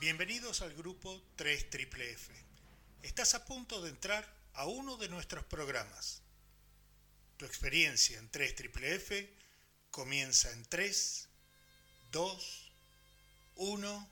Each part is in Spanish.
Bienvenidos al grupo 3 F. Estás a punto de entrar a uno de nuestros programas. Tu experiencia en 3 F comienza en 3, 2, 1.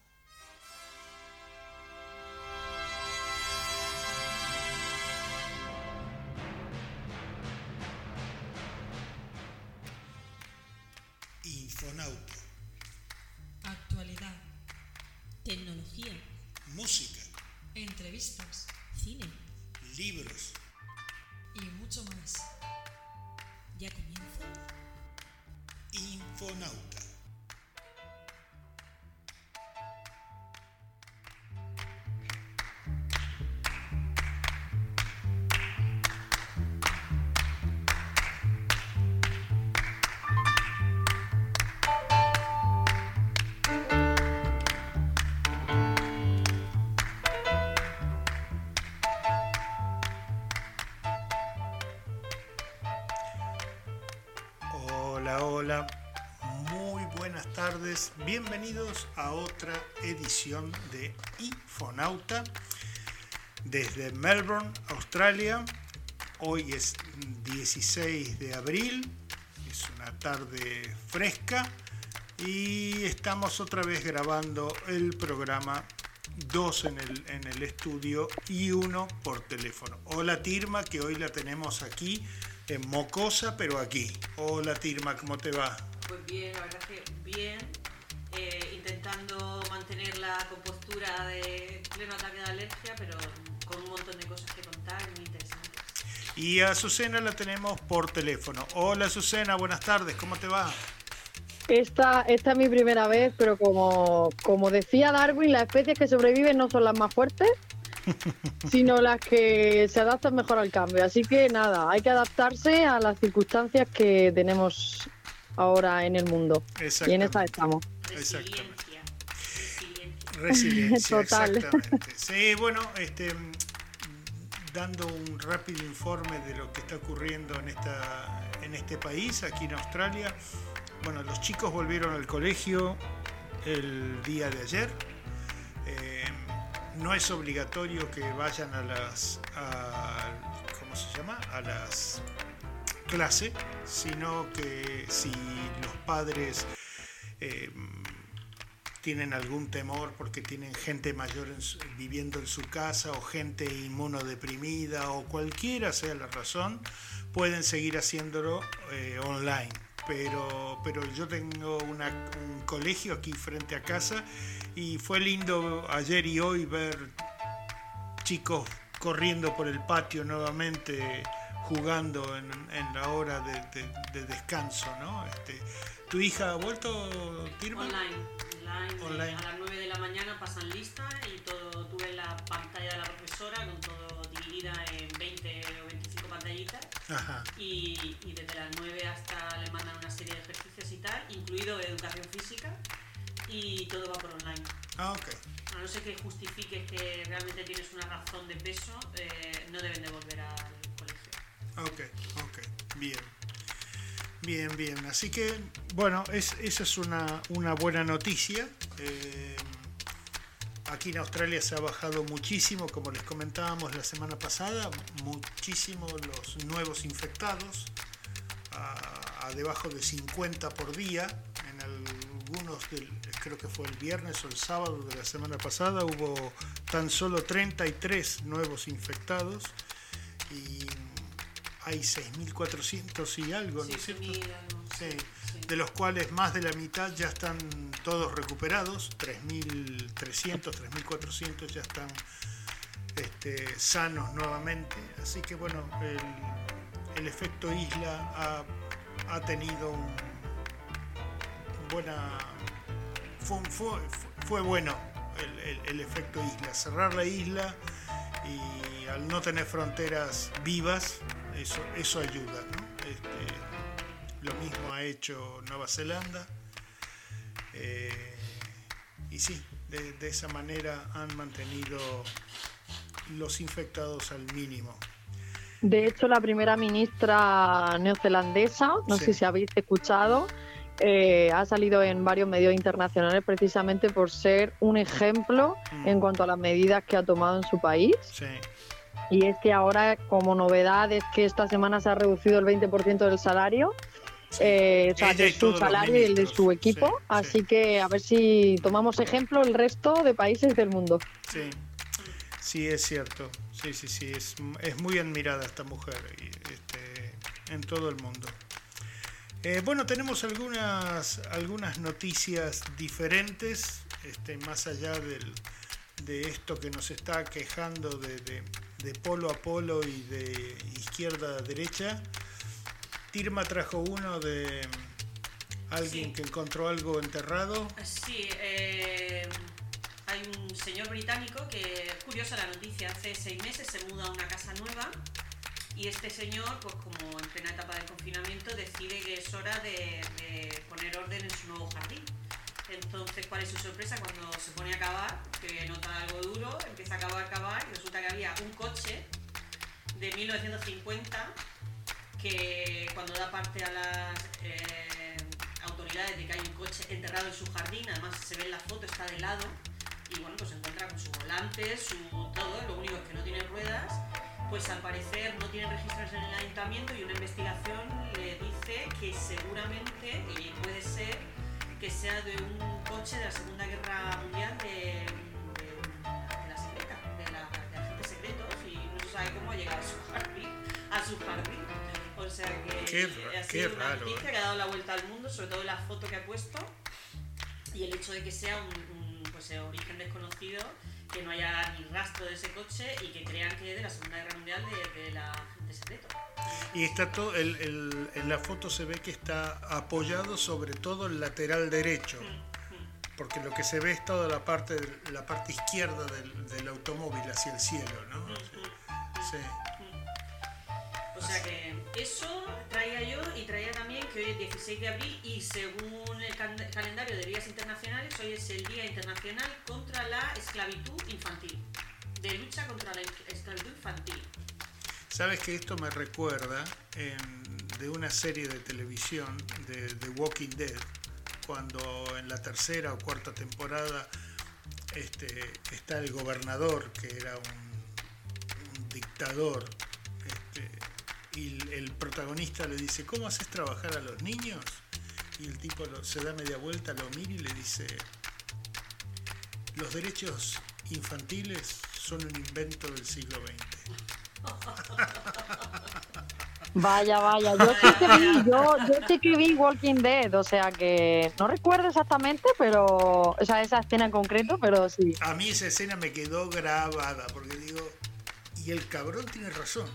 Bienvenidos a otra edición de Infonauta desde Melbourne, Australia. Hoy es 16 de abril. Es una tarde fresca y estamos otra vez grabando el programa dos en el, en el estudio y uno por teléfono. Hola Tirma, que hoy la tenemos aquí en Mocosa, pero aquí. Hola Tirma, ¿cómo te va? Pues bien, la verdad que bien. eh, intentando mantener la compostura de pleno ataque de alergia, pero con un montón de cosas que contar muy interesantes. Y a Azucena la tenemos por teléfono. Hola Azucena, buenas tardes, ¿cómo te va? Esta, esta es mi primera vez, pero como, como decía Darwin, las especies que sobreviven no son las más fuertes, sino las que se adaptan mejor al cambio. Así que nada, hay que adaptarse a las circunstancias que tenemos ahora en el mundo. Y en esta estamos. Exactamente. Resiliencia. Total. exactamente. Sí, bueno, este, dando un rápido informe de lo que está ocurriendo en, esta, en este país, aquí en Australia. Bueno, los chicos volvieron al colegio el día de ayer. Eh, no es obligatorio que vayan a las, a- ¿cómo se llama? A las clases, sino que si los padres eh, tienen algún temor porque tienen gente mayor en viviendo en su casa o gente inmunodeprimida o cualquiera sea la razón, pueden seguir haciéndolo eh, online. Pero, pero yo tengo una- un colegio aquí frente a casa y fue lindo ayer y hoy ver chicos corriendo por el patio nuevamente jugando en, en la hora de, de- de descanso, ¿no? Este, ¿Tu hija ha vuelto, Tirma? Online. Online, eh, Online. A las 9 de la mañana pasan lista y todo, tuve la pantalla de la profesora con todo dividida en 20 o 25 pantallitas. Ajá. y, y desde las 9 hasta le mandan una serie de ejercicios y tal, incluido educación física, y todo va por online. Ah, ok. A no ser que justifiques que realmente tienes una razón de peso, eh, no deben de volver al colegio. Ok, ok, bien. Bien, bien. Así que, bueno, es, esa es una, una buena noticia. Eh, aquí en Australia se ha bajado muchísimo, como les comentábamos la semana pasada, muchísimo los nuevos infectados, a, a debajo de 50 por día. En algunos, del, creo que fue el viernes o el sábado de la semana pasada, hubo tan solo 33 nuevos infectados. Y hay 6.400 y algo, ¿no es cierto? Sí, sí. de los cuales más de la mitad ya están todos recuperados, 3.300, 3.400 ya están este, sanos nuevamente. Así que bueno, el, el efecto isla ha, ha tenido un buena... Fue, fue, fue bueno el, el- el efecto isla. Cerrar la isla y al no tener fronteras vivas, eso, eso ayuda. ¿no? Este, lo mismo ha hecho Nueva Zelanda. Eh, y sí, de, de esa manera han mantenido los infectados al mínimo. De hecho, la primera ministra neozelandesa, no Sí. sé si habéis escuchado, eh, ha salido en varios medios internacionales precisamente por ser un ejemplo Mm. en cuanto a las medidas que ha tomado en su país. Sí. Y es que ahora, como novedad, es que esta semana se ha reducido el 20% del salario, eh, o sea, de su salario y el de su equipo. sí, Así sí. que a ver si tomamos ejemplo el resto de países del mundo. Sí, sí, es cierto. Sí, sí, sí, es, es muy admirada esta mujer este, en todo el mundo. Eh, bueno, tenemos algunas, algunas noticias diferentes, este, más allá del, de esto que nos está quejando de, de- de polo a polo y de izquierda a derecha. Tirma trajo uno de alguien Sí. que encontró algo enterrado. Sí, eh, hay un señor británico que, curiosa la noticia, hace seis meses se muda a una casa nueva y este señor, pues como en plena etapa del confinamiento, decide que es hora de, poner orden en su nuevo jardín. Entonces, ¿cuál es su sorpresa cuando se pone a cavar? Que nota algo duro, empieza a cavar, cavar y resulta que había un coche de 1950 que cuando da parte a las eh, autoridades de que hay un coche enterrado en su jardín, además se ve en la foto, está de lado, y bueno, pues se encuentra con su volante, su todo, lo único es que no tiene ruedas, pues al parecer no tiene registros en el ayuntamiento y una investigación le dice que seguramente y puede ser que sea de un coche de la Segunda Guerra Mundial de, de, de la secreta, de, la, de agentes secretos y no se sabe cómo ha llegado a su jardín, a su jardín. O sea que Qué ha sido una raro, noticia eh. que ha dado la vuelta al mundo, sobre todo la foto que ha puesto y el hecho de que sea un, un, pues, eh, origen desconocido, que no haya ni rastro de ese coche y que crean que es de la Segunda Guerra Mundial de, de la agente secreto. Y está todo, el, el- en la foto se ve que está apoyado sobre todo el lateral derecho, porque lo que se ve es toda la parte, la parte izquierda del, del automóvil hacia el cielo, ¿no? Sí. O sea que eso traía yo y traía también que hoy es 16 de abril y según el calendario de días internacionales, hoy es el Día Internacional contra la Esclavitud Infantil. De lucha contra la esclavitud infantil. Sabes que esto me recuerda en- de una serie de televisión de The Walking Dead, cuando en la tercera o cuarta temporada este, está el gobernador, que era un, dictador, y el, protagonista le dice, ¿cómo haces trabajar a los niños? Y el tipo lo- se da media vuelta, lo mira y le dice, los derechos infantiles son un invento del siglo XX. Vaya, vaya, yo sí que vi, yo, yo sí que vi Walking Dead, o sea que no recuerdo exactamente, pero, o sea, esa escena en concreto, pero sí. A mí esa escena me quedó grabada porque digo, y el cabrón tiene razón.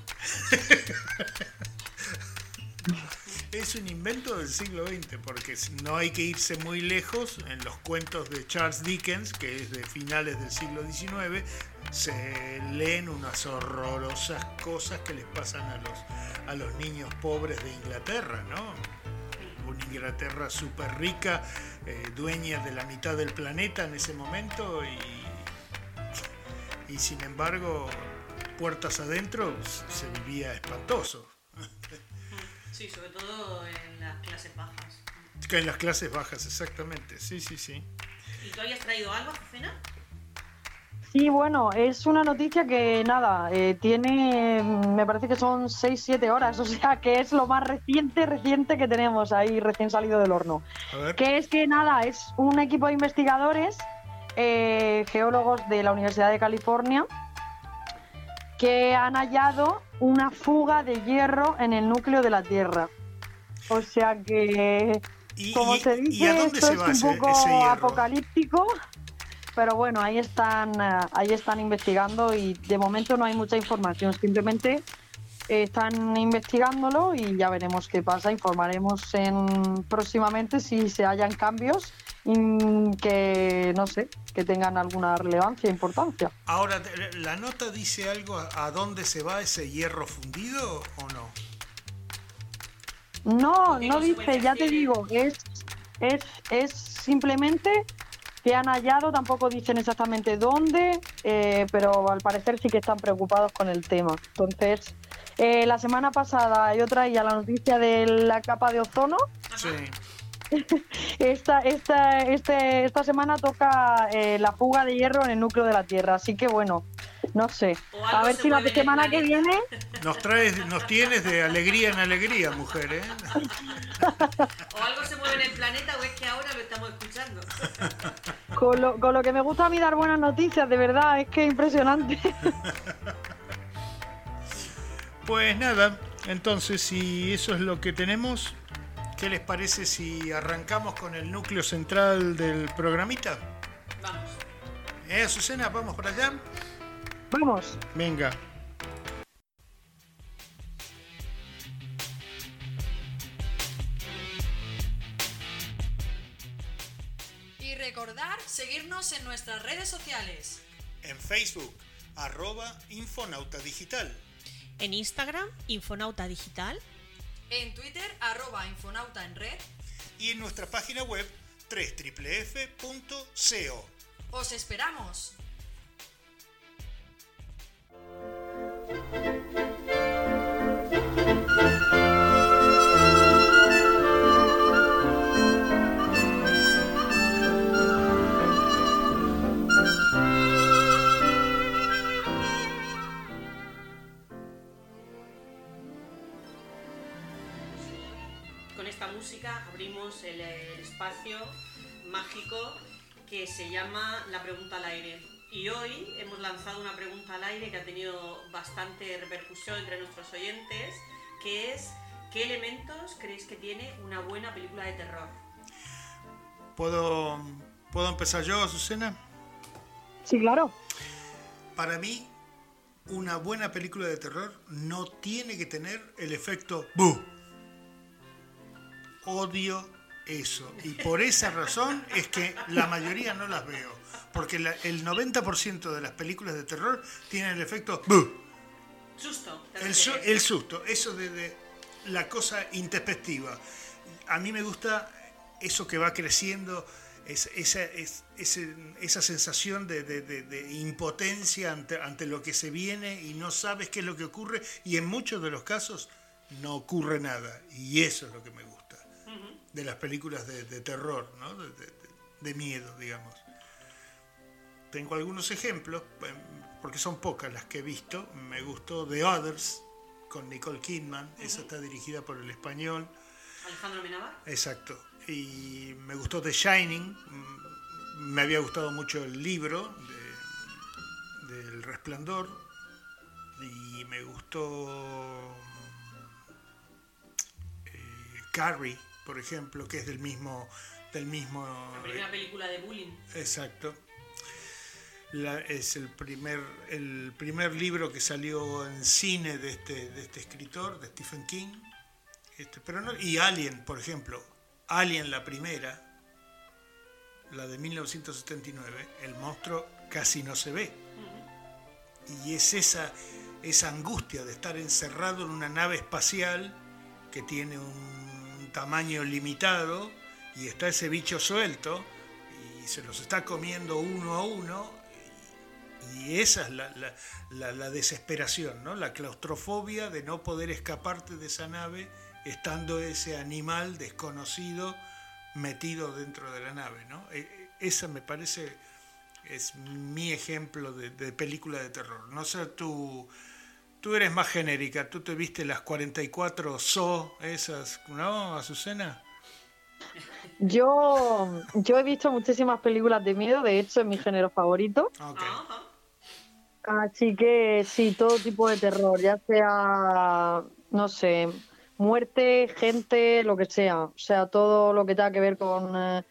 es un invento del siglo XX porque no hay que irse muy lejos en los cuentos de Charles Dickens, que es de finales del siglo XIX, se leen unas horrorosas cosas que les pasan a los, a los niños pobres de Inglaterra, ¿no? Una Inglaterra súper rica, eh, dueña de la mitad del planeta en ese momento y, y sin embargo, puertas adentro se vivía espantoso. Sí, sobre todo en las clases bajas. Que En las clases bajas, exactamente. Sí, sí, sí. ¿Y tú habías traído algo? Sí, bueno, es una noticia que nada, eh, tiene, me parece que son 6-7 horas, o sea que es lo más reciente, reciente que tenemos ahí recién salido del horno. A ver. Que es que nada, es un equipo de investigadores, eh, geólogos de la Universidad de California, que han hallado una fuga de hierro en el núcleo de la Tierra. O sea que, ¿Y, como y- se dice, esto se es un poco ese apocalíptico. Pero bueno, ahí están, eh, ahí están investigando y de momento no hay mucha información. Simplemente eh, están investigándolo y ya veremos qué pasa. Informaremos en, próximamente si se hallan cambios que no sé, que tengan alguna relevancia e importancia. Ahora, te- ¿la nota dice algo a dónde se va ese hierro fundido o no? No, ¿Qué no dice, ya te digo, es, es, es simplemente que han hallado, tampoco dicen exactamente dónde, eh, pero al parecer sí que están preocupados con el tema. Entonces, eh, la semana pasada yo traía la noticia de la capa de ozono, Sí. esta, esta, este, esta semana toca eh, la fuga de hierro en el núcleo de la Tierra, así que bueno, no sé. A ver se si la semana que viene Nos traes, nos tienes de alegría en alegría, mujer, ¿eh? O algo se mueve en el planeta o es que ahora lo estamos escuchando. Con lo, con lo que me gusta a mí dar buenas noticias, de verdad, es que es impresionante. Pues nada, entonces si eso es lo que tenemos, ¿qué les parece si arrancamos con el núcleo central del programita? Vamos. ¿Eh, Azucena? ¿Vamos para allá? Vamos. Venga. Y recordar seguirnos en nuestras redes sociales. En Facebook, arroba Infonauta Digital. En Instagram, Infonauta Digital. En Twitter, arroba Infonauta en red. Y en nuestra página web, www.co. ¡Os esperamos! Espacio mágico que se llama La pregunta al aire. Y hoy hemos lanzado una pregunta al aire que ha tenido bastante repercusión entre nuestros oyentes, que es ¿qué elementos creéis que tiene una buena película de terror? ¿Puedo, ¿Puedo empezar yo, Azucena? Sí, claro. Para mí, una buena película de terror no tiene que tener el efecto ¡bu! Odio eso. Y por esa razón es que la mayoría no las veo. Porque la- el 90% de las películas de terror tienen el efecto. Susto. ¿te El, su- refieres? el susto, eso de, de la cosa introspectiva. A mí me gusta eso que va creciendo, es- esa, es- ese- esa sensación de, de- de- de impotencia ante, ante lo que se viene y no sabes qué es lo que ocurre y en muchos de los casos no ocurre nada. Y eso es lo que me gusta de las películas de, de terror, ¿no? de, de- de- de miedo, digamos. Tengo algunos ejemplos, em, porque son pocas las que he visto. Me gustó The Others con Nicole Kidman, esa está dirigida por el español, Alejandro Menabar. exacto. Y me gustó The Shining, mm, me había gustado mucho el libro de- del Resplandor y me gustó eh, Carrie, por ejemplo, que es del mismo del mismo La primera película de bullying. Exacto. La- es el primer, el primer libro que salió en cine de este, de este escritor, de Stephen King. Este, pero no, y Alien, por ejemplo. Alien, la primera, la de 1979, el monstruo casi no se ve. Y es esa, esa angustia de estar encerrado en una nave espacial que tiene un tamaño limitado y está ese bicho suelto y se los está comiendo uno a uno y, esa es la, la- la- desesperación, ¿no? la claustrofobia de no poder escaparte de esa nave estando ese animal desconocido metido dentro de la nave. ¿no? E- e- Esa me parece es mi ejemplo de, de película de terror. No sé, tú, tú eres más genérica, tú te viste las 44 So, esas, ¿no, Azucena? Yo, yo he visto muchísimas películas de miedo, de hecho es mi género favorito. Ok. Ajá. Así que sí, todo tipo de terror, ya sea, no sé, muerte, gente, lo que sea. O sea, todo lo que tenga que ver con eh,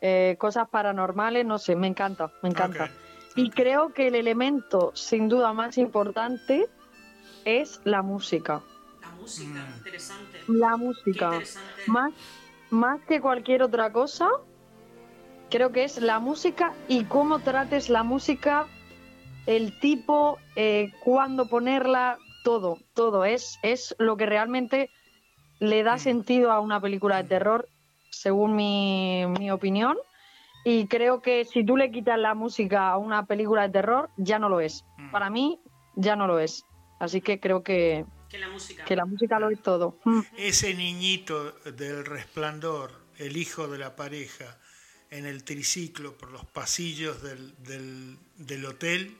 eh, cosas paranormales, no sé, me encanta, me encanta. Ok. Y creo que el elemento sin duda más importante es la música. La música, Mm. interesante. La música. interesante. Más, más que cualquier otra cosa, creo que es la música y cómo trates la música, el tipo, eh, cuándo ponerla, todo, todo. Es, es lo que realmente le da Mm. sentido a una película de terror, según mi, mi opinión. Y creo que si tú le quitas la música a una película de terror, ya no lo es. Mm. Para mí, ya no lo es. Así que creo que, Que la música. que la música lo es todo. Mm. Ese niñito del resplandor el hijo de la pareja en el triciclo por los pasillos del, del, del hotel,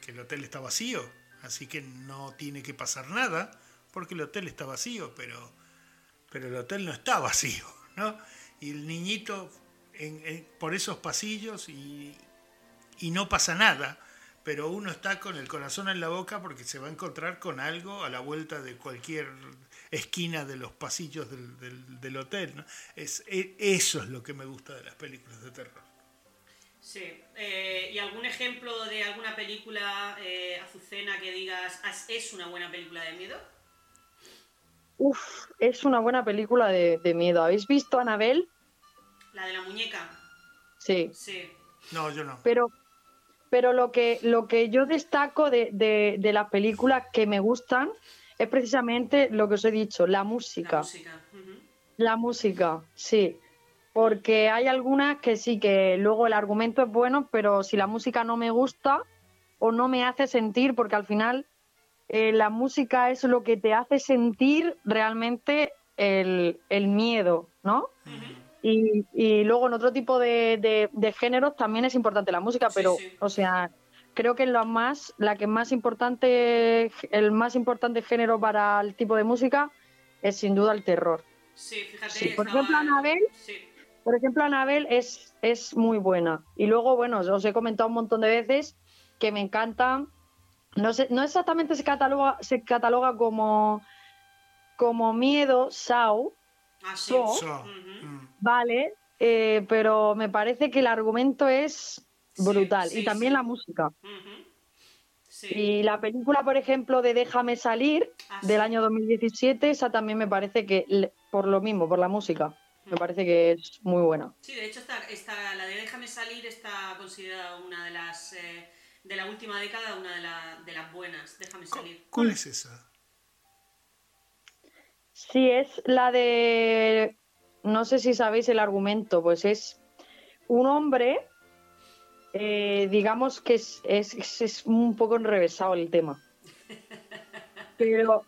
que el hotel está vacío, así que no tiene que pasar nada, porque el hotel está vacío, pero, pero el hotel no está vacío, ¿no? Y el niñito en- en- por esos pasillos y, y no pasa nada, pero uno está con el corazón en la boca porque se va a encontrar con algo a la vuelta de cualquier esquina de los pasillos del, del- del hotel. ¿no? Es, e- eso es lo que me gusta de las películas de terror. Sí. Eh, ¿Y algún ejemplo de alguna película, eh, Azucena, que digas "Ah, es una buena película de miedo? Uf, es una buena película de, de miedo. ¿Habéis visto Anabel? La de la muñeca. Sí. Sí. No, yo no. Pero, pero lo que lo que yo destaco de, de, de las películas que me gustan es precisamente lo que os he dicho, la La música. música. ujú. La música, sí. Porque hay algunas que sí, que luego el argumento es bueno, pero si la música no me gusta o no me hace sentir, porque al final eh, la música es lo que te hace sentir realmente el, el miedo, ¿no? Y, y luego en otro tipo de, de- de géneros también es importante la música, pero, sí. o sea, creo que lo más, la que más importante, el más importante género para el tipo de música es sin duda el terror. Sí, fíjate. Sí, por ejemplo, Annabelle. Sí. Por ejemplo, Anabel es, es muy buena. Y luego, bueno, os he comentado un montón de veces que me encanta. No, sé, no exactamente se cataloga, se cataloga como, como miedo, Sao, Ah, sí. So. So, Ujú. mm. vale, eh, pero me parece que el argumento es brutal. sí, y también sí. la música. Y la película, por ejemplo, de Déjame salir, Ah, del sí. año 2017, esa también me parece que, por lo mismo, por la música, me parece que es muy buena. Sí, de hecho, esta, esta- la de Déjame salir está considerada una de las. eh, de la última década, una de, la- de las buenas. Déjame salir. ¿Cuál es esa? Sí, es la de. No sé si sabéis el argumento, pues es un hombre, eh, digamos que es, es, es- es un poco enrevesado el tema. Pero.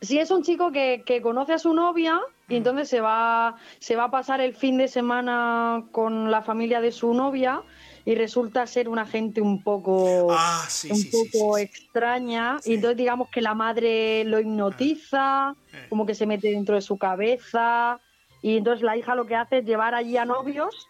Sí, es un chico que, que conoce a su novia y entonces se va, se va a pasar el fin de semana con la familia de su novia y resulta ser una gente un poco Ah, sí, un sí, sí, poco sí, sí. extraña Sí. y entonces digamos que la madre lo hipnotiza, Eh. como que se mete dentro de su cabeza y entonces la hija lo que hace es llevar allí a novios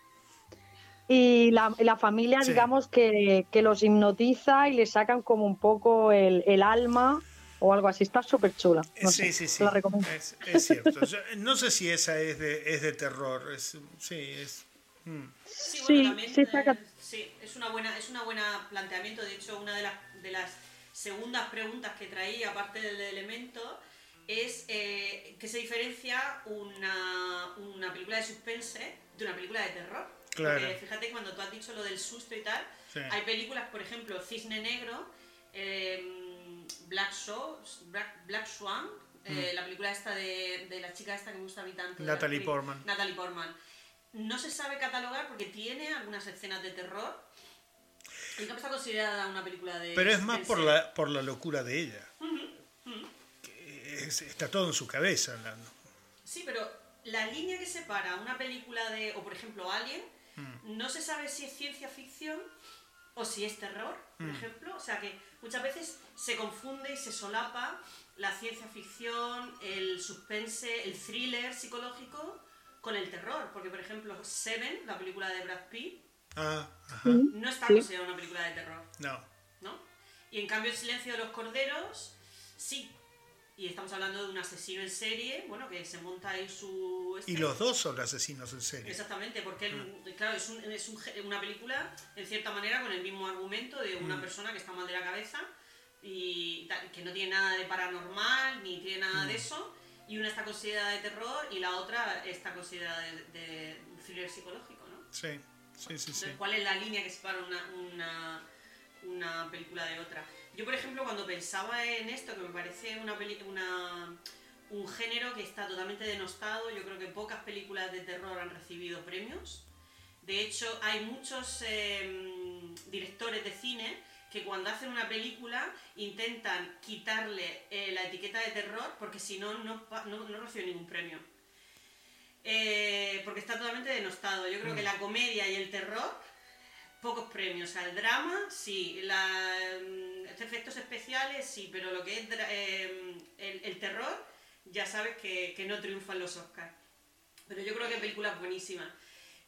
y la, la familia Sí. digamos que, que los hipnotiza y le sacan como un poco el, el alma o algo así. Está súper chula. No sí, sé, sí, sí. La recomiendo. Es, es cierto. Yo no sé si esa es de, es de terror. Es, sí, es. mm. Sí, Sí, bueno, también, sí, eh, está ca- sí, es una buena, es una buena planteamiento. De hecho, una de las, de las segundas preguntas que traía, aparte del elemento, es eh, qué se diferencia una, una película de suspense de una película de terror. Claro. Porque fíjate cuando tú has dicho lo del susto y tal, Sí. hay películas, por ejemplo, Cisne Negro, eh, Black, Show, Black, Black Swan, eh, la película esta de, de la chica esta que me gusta a mí tanto. Mm. Natalie Portman. Natalie Portman. No se sabe catalogar porque tiene algunas escenas de terror. Y no está considerada una película de. Pero es más por la, por la locura de ella. Que es- está todo en su cabeza hablando. Sí, pero la línea que separa una película de. O por ejemplo, Alien, Mm. no se sabe si es ciencia ficción o si es terror, por Mm. ejemplo. O sea que muchas veces se confunde y se solapa la ciencia ficción, el suspense, el thriller psicológico con el terror. Porque, por ejemplo, Seven, la película de Brad Pitt, Ah, ajá. no está Sí. considerada una película de terror. No. ¿no? Y en cambio el silencio de los corderos, sí. Y estamos hablando de un asesino en serie, bueno, que se monta ahí su... Y los dos son asesinos en serie. Exactamente, porque él, claro, es, un- es un ge- una película, en cierta manera, con el mismo argumento de una persona que está mal de la cabeza y que no tiene nada de paranormal, ni tiene nada de eso, y una está considerada de terror y la otra está considerada de, de thriller psicológico, ¿no? Sí, sí, sí, sí. Entonces, ¿cuál es la línea que separa una, una, una película de otra? Yo, por ejemplo, cuando pensaba en esto, que me parece una, peli- una un género que está totalmente denostado, yo creo que pocas películas de terror han recibido premios. De hecho, hay muchos eh, directores de cine que cuando hacen una película intentan quitarle eh, la etiqueta de terror porque si no, no, no, reciben ningún premio. eh, porque está totalmente denostado. Yo creo que la comedia y el terror, pocos premios. O sea, el drama, sí. La, mm, efectos especiales, sí. Pero lo que es eh, el, el terror, ya sabes que, que no triunfan los Oscars. Pero yo creo que película es buenísima.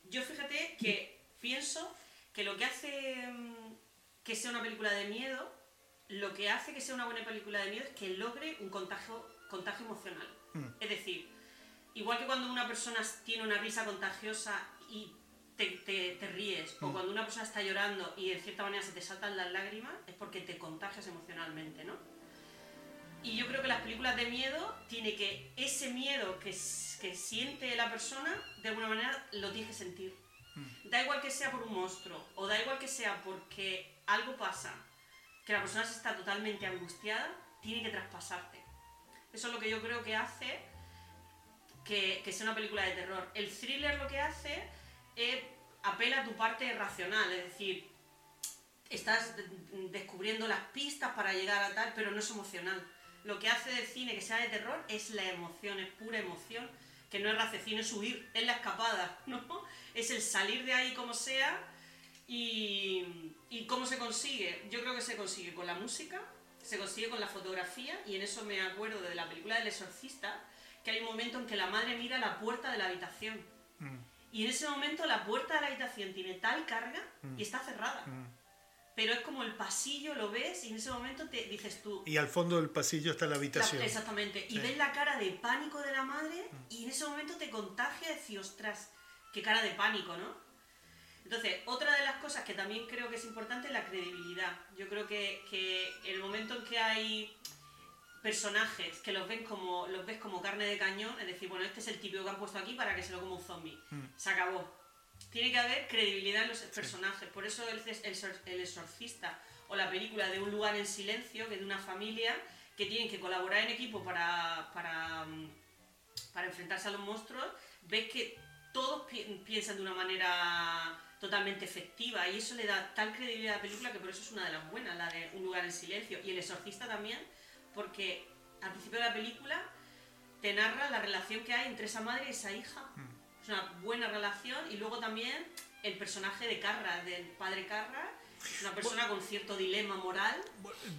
Yo fíjate que pienso que lo que hace mm, que sea una película de miedo, lo que hace que sea una buena película de miedo es que logre un contagio, contagio emocional. Mm. Es decir, igual que cuando una persona tiene una risa contagiosa y te, te- te ríes, o Mm. cuando una persona está llorando y de cierta manera se te saltan las lágrimas, es porque te contagias emocionalmente, ¿no? Y yo creo que las películas de miedo tiene que ese miedo que, que siente la persona, de alguna manera lo tienes que sentir. Da igual que sea por un monstruo, o da igual que sea porque algo pasa, que la persona está totalmente angustiada, tiene que traspasarte. Eso es lo que yo creo que hace que, que sea una película de terror. El thriller lo que hace es apela a tu parte racional, es decir, estás de- descubriendo las pistas para llegar a tal, pero no es emocional. Lo que hace del cine que sea de terror es la emoción, es pura emoción, que no es raciocinio, es huir, es la escapada, ¿no? Es el salir de ahí como sea y, y cómo se consigue. Yo creo que se consigue con la música, se consigue con la fotografía y en eso me acuerdo de la película del exorcista, que hay un momento en que la madre mira la puerta de la habitación Mm, y en ese momento la puerta de la habitación tiene tal carga y está cerrada. mm. Pero es como el pasillo, lo ves y en ese momento te dices tú. Y al fondo del pasillo está la la- habitación. exactamente. Y Sí. ves la cara de pánico de la madre y en ese momento te contagia y decir, ostras, qué cara de pánico, ¿no? Entonces, otra de las cosas que también creo que es importante es la credibilidad. Yo creo que, que en el momento en que hay personajes que los ven como los ves como carne de cañón, es decir, bueno, este es el típico que han puesto aquí para que se lo coma un zombie. Mm. Se acabó. Tiene que haber credibilidad en los personajes. Por eso el, el, el exorcista o la película de un lugar en silencio, que es de una familia que tienen que colaborar en equipo para, para, mm, para enfrentarse a los monstruos, ves que todos pi- piensan de una manera totalmente efectiva y eso le da tal credibilidad a la película que por eso es una de las buenas, la de Un lugar en silencio. Y El exorcista también, porque al principio de la película te narra la relación que hay entre esa madre y esa hija. Es una buena relación y luego también el personaje de Carra, del padre Carra, una persona con cierto dilema moral.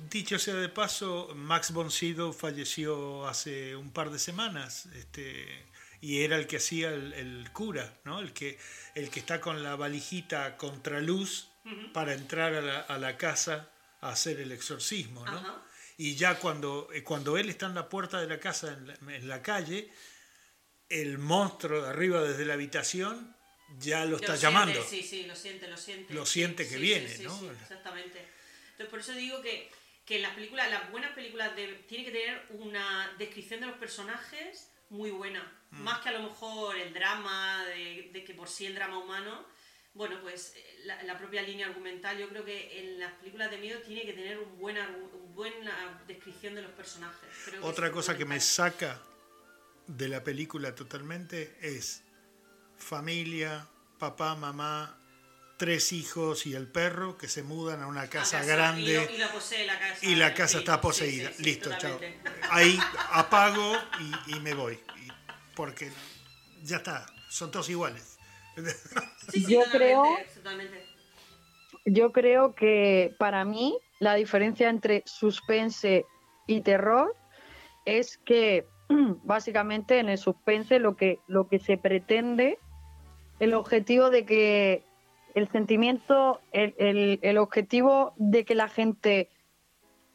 Dicho sea de paso, Max von Sydow falleció hace un par de semanas. Este, y era el que hacía el, el cura, ¿no? El que, el que está con la valijita contraluz para entrar a la, a la casa a hacer el exorcismo, ¿no? Ajá. Y ya cuando, eh, cuando él está en la puerta de la casa, en la, en la calle, el monstruo de arriba desde la habitación ya lo Que está lo llamando. Siente, sí, sí, lo siente, lo siente. Lo siente que sí, viene, sí, sí, ¿no? exactamente. Entonces, por eso digo que, que las películas, las buenas películas, de, tiene que tener una descripción de los personajes muy buena. Mm. Más que a lo mejor el drama, de, de que por sí el drama humano. Bueno, pues eh, la, la propia línea argumental, yo creo que en las películas de miedo tiene que tener un buen argu- un buena descripción de los personajes. Creo Otra cosa que me saca de la película totalmente es familia, papá, mamá, tres hijos y el perro que se mudan a una A casa, Y, grande lo- y la posee la casa. y la el casa primo. está poseída. sí, sí, Listo, chao. Ahí apago y, y me voy. Y- porque ya está, son todos iguales. Yo creo-. Yo creo que para mí la diferencia entre suspense y terror es que básicamente en el suspense lo que, lo que se pretende, el objetivo de que el sentimiento, el, el- el objetivo de que la gente,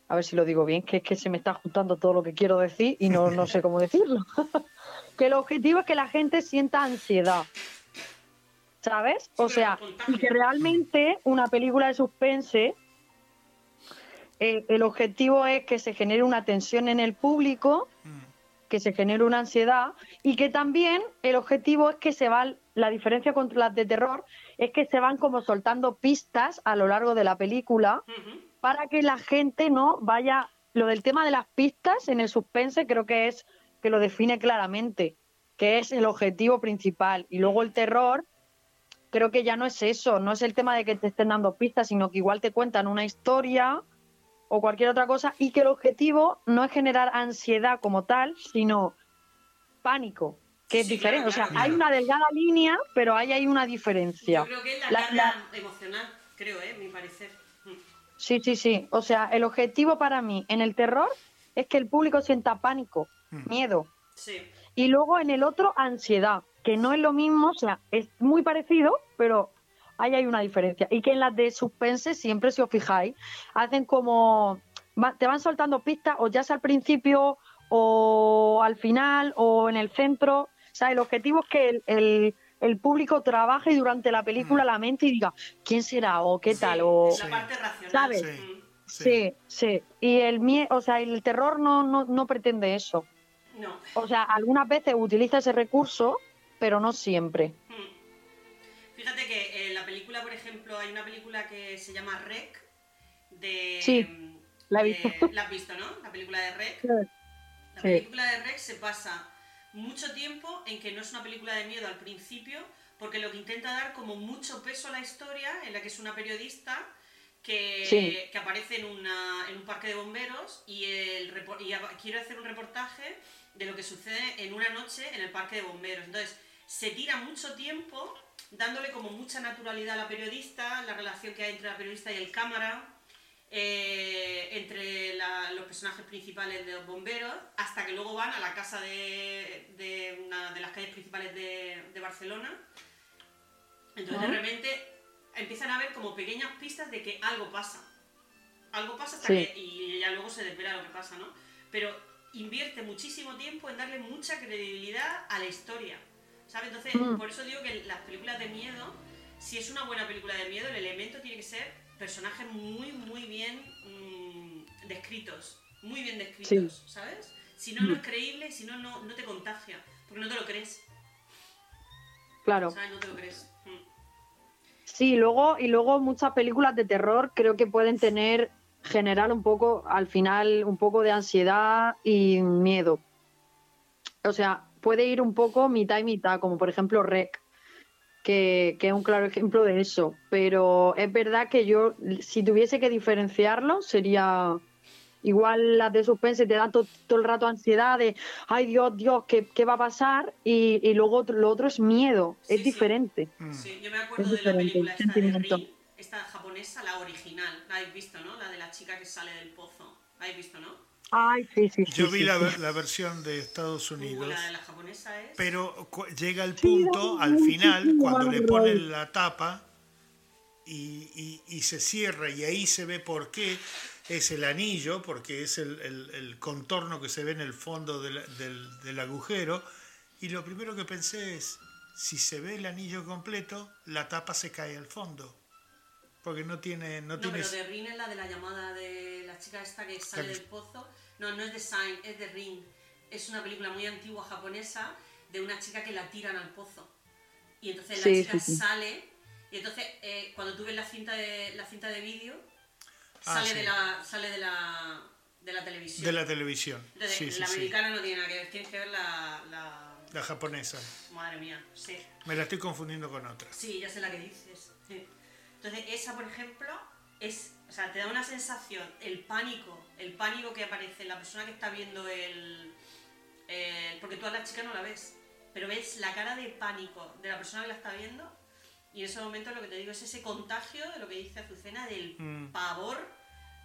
a ver si lo digo bien, que es que se me está juntando todo lo que quiero decir y no, no sé cómo decirlo, que el objetivo es que la gente sienta ansiedad. ¿Sabes? O sea, y que realmente una película de suspense, eh, el objetivo es que se genere una tensión en el público, que se genere una ansiedad y que también el objetivo es que se va, la diferencia con las de terror es que se van como soltando pistas a lo largo de la película para que la gente no vaya. Lo del tema de las pistas en el suspense creo que es que lo define claramente, que es el objetivo principal. Y luego el terror, creo que ya no es eso, no es el tema de que te estén dando pistas, sino que igual te cuentan una historia o cualquier otra cosa y que el objetivo no es generar ansiedad como tal, sino pánico. Que es Sí, diferente. claro, o sea, claro, hay una delgada línea, pero ahí hay una diferencia. Yo creo que es la, La- carga emocional, creo, ¿eh? Mi parecer. Mm. Sí, sí, sí. O sea, el objetivo para mí en el terror es que el público sienta pánico, Mm. miedo. Sí. Y luego en el otro, ansiedad, que no es lo mismo, o sea, es muy parecido, pero ahí hay una diferencia. Y que en las de suspense, siempre si os fijáis, hacen como, te van soltando pistas, o ya sea al principio, o al final, o en el centro. O sea, el objetivo es que el, el- el público trabaje durante la película la mente y diga, ¿quién será? o qué Sí, tal, o... La parte racional. ¿Sabes? Sí. Mm. Sí, sí. Y el mie o sea, el terror no, no, no pretende eso. No. O sea, algunas veces utiliza ese recurso, pero no siempre. Mm. Fíjate que en la película, por ejemplo, hay una película que se llama Rec. De, Sí, la he de- visto. La has visto, ¿no? La película de Rec. Sí. La película de Rec se pasa mucho tiempo en que no es una película de miedo al principio, porque lo que intenta dar como mucho peso a la historia, en la que es una periodista que, Sí. que aparece en, una- en un parque de bomberos y, el, y quiere hacer un reportaje de lo que sucede en una noche en el parque de bomberos. Entonces, se tira mucho tiempo dándole como mucha naturalidad a la periodista, la relación que hay entre la periodista y el cámara, eh, entre la- los personajes principales de los bomberos, hasta que luego van a la casa de, de una de las calles principales de, de Barcelona. Entonces, de Ajá. repente, empiezan a ver como pequeñas pistas de que algo pasa. Algo pasa hasta Sí. que. Y ya luego se desvela lo que pasa, ¿no? Pero invierte muchísimo tiempo en darle mucha credibilidad a la historia. ¿Sabes? Entonces, Mm. por eso digo que las películas de miedo, si es una buena película de miedo, el elemento tiene que ser personajes muy, muy bien mm, descritos. Muy bien descritos, ¿sabes? Si no, no es creíble, si no, no, no te contagia. Porque no te lo crees. Claro. ¿Sabes? No te lo crees. Mm. Sí, luego, y luego muchas películas de terror creo que pueden tener, generar un poco, al final, un poco de ansiedad y miedo. O sea, puede ir un poco mitad y mitad, como por ejemplo Rec, que, que es un claro ejemplo de eso. Pero es verdad que yo, si tuviese que diferenciarlo, sería igual las de suspense te dan to- todo el rato ansiedad de, ay Dios, Dios, ¿qué, qué va a pasar? Y, y luego otro- lo otro es miedo, Sí, es sí. diferente. Mm. Sí, yo me acuerdo Es de la película el esta de. Ring, esta japonesa, la original. La habéis visto, ¿no? La de la chica que sale del pozo. La habéis visto, ¿no? Ay, sí, sí. sí, Yo vi sí, la, sí. la versión de Estados Unidos, buena, la japonesa es. pero llega el punto al final cuando le ponen la tapa y, y- y se cierra y ahí se ve por qué es el anillo, porque es el, el- el contorno que se ve en el fondo del, del- del agujero. Y lo primero que pensé es, si se ve el anillo completo, la tapa se cae al fondo. Porque no tiene... No, no, tiene pero de Ring es la de la llamada de la chica esta que sale del pozo. No, no es de Sign, es de Ring. Es una película muy antigua japonesa de una chica que la tiran al pozo. Y entonces la Sí, chica sí, sí. sale. Y entonces, eh, cuando tú ves la cinta de, la cinta de vídeo, Ah, sale, sí. de la, sale de la, de la televisión. de la televisión. Entonces, Sí, sí, la sí. americana no tiene nada que ver, tienes que ver la, la- La japonesa. Madre mía, sí. Me la estoy confundiendo con otra. Sí, ya sé la que dices. Sí. Entonces, esa, por ejemplo, es. O sea, te da una sensación, el pánico, el pánico que aparece en la persona que está viendo el. el- porque tú a la chica no la ves, pero ves la cara de pánico de la persona que la está viendo. Y en ese momento lo que te digo es ese contagio de lo que dice Azucena, del Mm. pavor,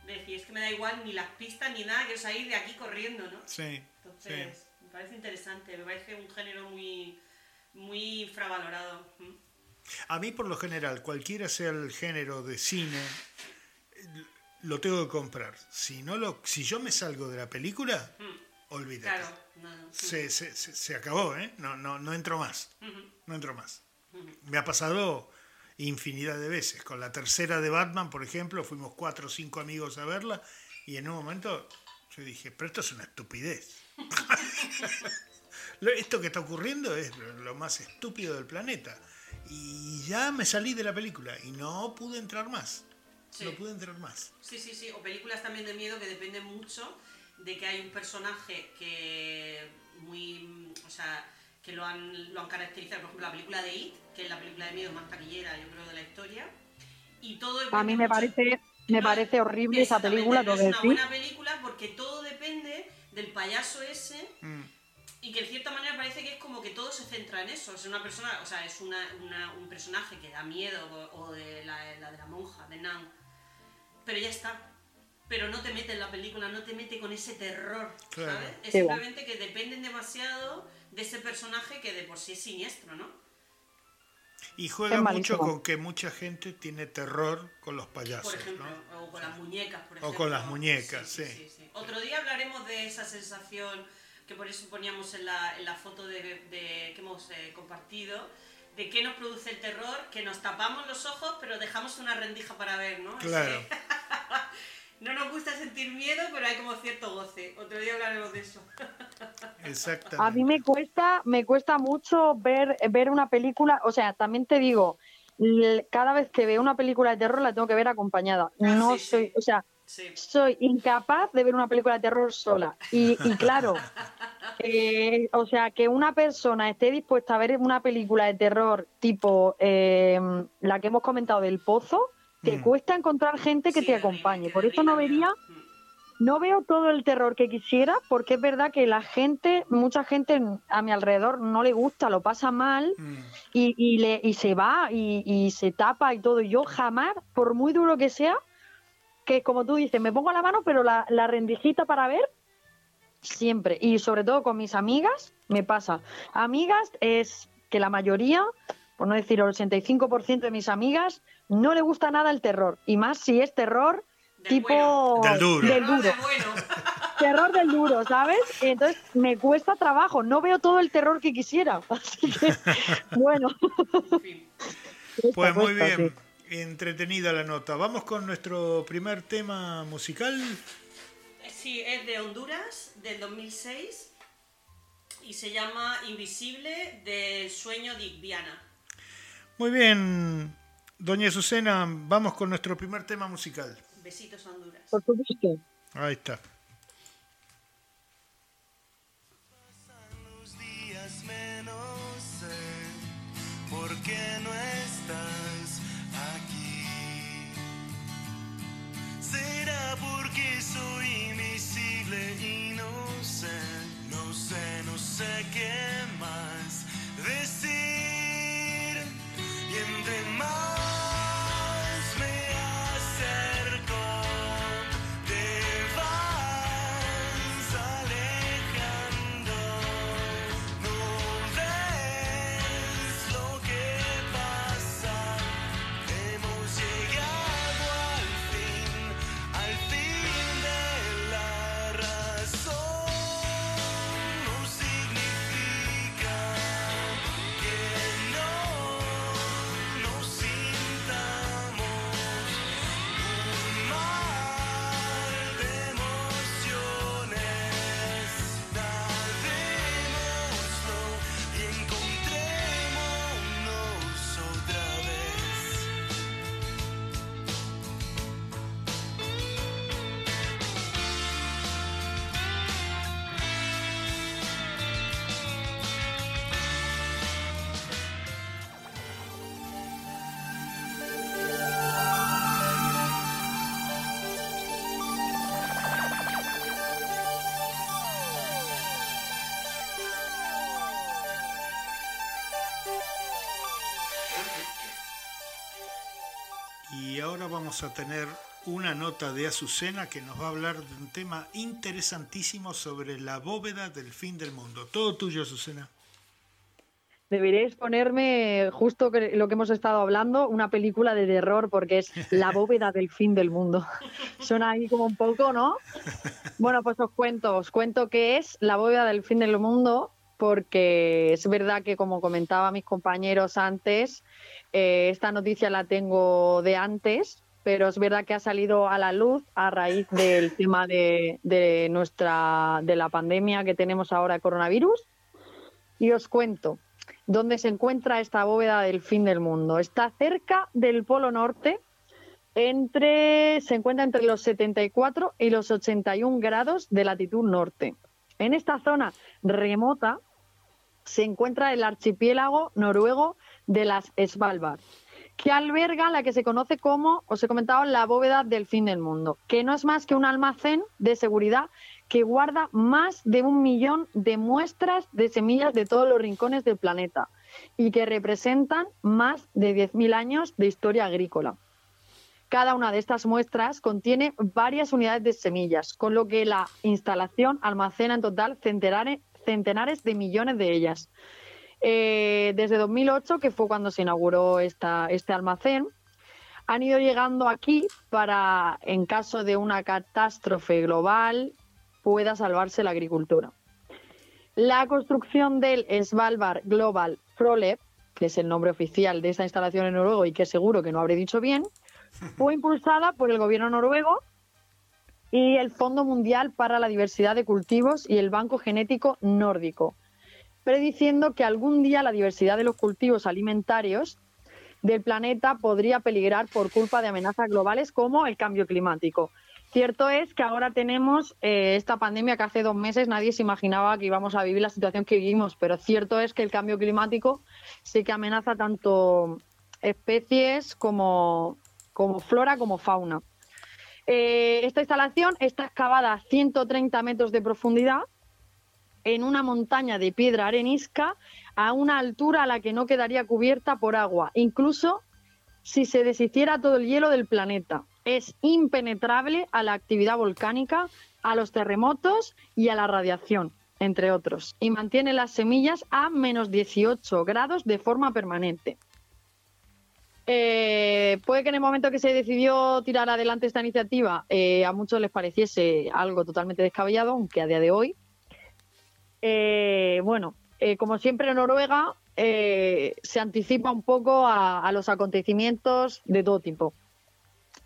de decir, es que me da igual ni las pistas ni nada, quiero salir de aquí corriendo, ¿no? Sí, Entonces, me parece interesante, me parece un género muy, muy infravalorado. ¿Mm? A mí, por lo general, cualquiera sea el género de cine, lo tengo que comprar. Si, no lo, si yo me salgo de la película, olvídate. Mm. Claro, no, no. Se, se- se- se acabó, ¿eh? No, no, no entro más. No entro más. Me ha pasado infinidad de veces. Con la tercera de Batman, por ejemplo, fuimos cuatro o cinco amigos a verla y en un momento yo dije, pero esto es una estupidez. Lo- esto que está ocurriendo es lo más estúpido del planeta. Y ya me salí de la película y no pude entrar más. Sí. No pude entrar más. Sí, sí, sí. O películas también de miedo que dependen mucho de que hay un personaje que muy. O sea, que lo han, lo han caracterizado. Por ejemplo, la película de It, que es la película de miedo más taquillera, yo creo, de la historia. Y todo A mí me mucho- parece, me No, parece horrible esa película, no es una decir. buena película porque todo depende del payaso ese Mm. Y que en cierta manera parece que es como que todo se centra en eso. Es una persona, o sea, es una, una- un personaje que da miedo, o, o de la, la de la monja, de Nan. Pero ya está. Pero no te mete en la película, no te mete con ese terror, Claro. ¿sabes? Es Sí, simplemente que dependen demasiado de ese personaje que de por sí es siniestro, ¿no? Y juega mucho con que mucha gente tiene terror con los payasos, Por ejemplo, ¿no? o con las muñecas, por O ejemplo. con las muñecas, sí. Otro día hablaremos de esa sensación que por eso poníamos en la, en la foto de, de- que hemos eh, compartido, de qué nos produce el terror, que nos tapamos los ojos pero dejamos una rendija para ver, ¿no? Claro. no nos gusta sentir miedo, pero hay como cierto goce. Otro día hablaremos de eso. Exactamente. A mí me cuesta, me cuesta mucho ver, ver una película, o sea, también te digo, cada vez que veo una película de terror la tengo que ver acompañada. No Ah, sí, soy, sí. o sea, Sí. soy incapaz de ver una película de terror sola. Y, y claro, eh, o sea, que una persona esté dispuesta a ver una película de terror tipo eh, la que hemos comentado del pozo, te Mm. cuesta encontrar gente que Sí, te acompañe. Por eso no vería, también. no veo todo el terror que quisiera, porque es verdad que la gente, mucha gente a mi alrededor no le gusta, lo pasa mal Mm. y, y, le, y se va y, y se tapa y todo. Y Yo jamás, por muy duro que sea, que como tú dices, me pongo la mano, pero la, la rendijita para ver, siempre. Y sobre todo con mis amigas, me pasa. Amigas es que la mayoría, por no decir el 85% de mis amigas, no le gusta nada el terror. Y más si es terror Del tipo Del duro. del Ah, duro. bueno. Terror del duro, ¿sabes? Entonces me cuesta trabajo, no veo todo el terror que quisiera. Así que, bueno. Pues muy cuesta, bien, sí. Entretenida la nota. Vamos con nuestro primer tema musical. Sí, es de Honduras, del 2006, y se llama Invisible del sueño de Viana. Muy bien, doña Azucena, vamos con nuestro primer tema musical. Besitos Honduras. Por supuesto. Ahí está. los días menos sé por qué no estás Porque soy invisible y no sé, no sé, no sé qué vamos a tener una nota de Azucena que nos va a hablar de un tema interesantísimo sobre la bóveda del fin del mundo. Todo tuyo, Azucena. Deberéis ponerme justo lo que hemos estado hablando, una película de terror, porque es la bóveda del fin del mundo. Suena ahí como un poco, ¿no? Bueno, pues os cuento, os cuento qué es la bóveda del fin del mundo, porque es verdad que, como comentaba mis compañeros antes, eh, esta noticia la tengo de antes, pero es verdad que ha salido a la luz a raíz del tema de, de nuestra de la pandemia que tenemos ahora, coronavirus. Y os cuento dónde se encuentra esta bóveda del fin del mundo. Está cerca del Polo Norte, entre, se encuentra entre los 74 y los 81 grados de latitud norte. En esta zona remota se encuentra el archipiélago noruego de las Svalbard, que alberga la que se conoce como, os he comentado, la bóveda del fin del mundo, que no es más que un almacén de seguridad que guarda más de un millón de muestras de semillas de todos los rincones del planeta y que representan más de 10.000 años de historia agrícola. Cada una de estas muestras contiene varias unidades de semillas, con lo que la instalación almacena en total centenares, centenares de millones de ellas. Eh, desde 2008, que fue cuando se inauguró este almacén, han ido llegando aquí para, en caso de una catástrofe global, pueda salvarse la agricultura. La construcción del Svalbard Global Prolep, que es el nombre oficial de esta instalación en noruego y que seguro que no habré dicho bien, fue impulsada por el gobierno noruego y el Fondo Mundial para la Diversidad de Cultivos y el Banco Genético Nórdico, prediciendo que algún día la diversidad de los cultivos alimentarios del planeta podría peligrar por culpa de amenazas globales como el cambio climático. Cierto es que ahora tenemos eh, esta pandemia que hace dos meses nadie se imaginaba que íbamos a vivir la situación que vivimos, pero cierto es que el cambio climático sí que amenaza tanto especies como, como flora como fauna. Eh, esta instalación está excavada a 130 metros de profundidad en una montaña de piedra arenisca a una altura a la que no quedaría cubierta por agua, incluso si se deshiciera todo el hielo del planeta. Es impenetrable a la actividad volcánica, a los terremotos y a la radiación, entre otros, y mantiene las semillas a menos 18 grados de forma permanente. Eh, puede que en el momento que se decidió tirar adelante esta iniciativa eh, a muchos les pareciese algo totalmente descabellado, aunque a día de hoy, eh, bueno, eh, como siempre Noruega eh, se anticipa un poco a, a los acontecimientos de todo tipo.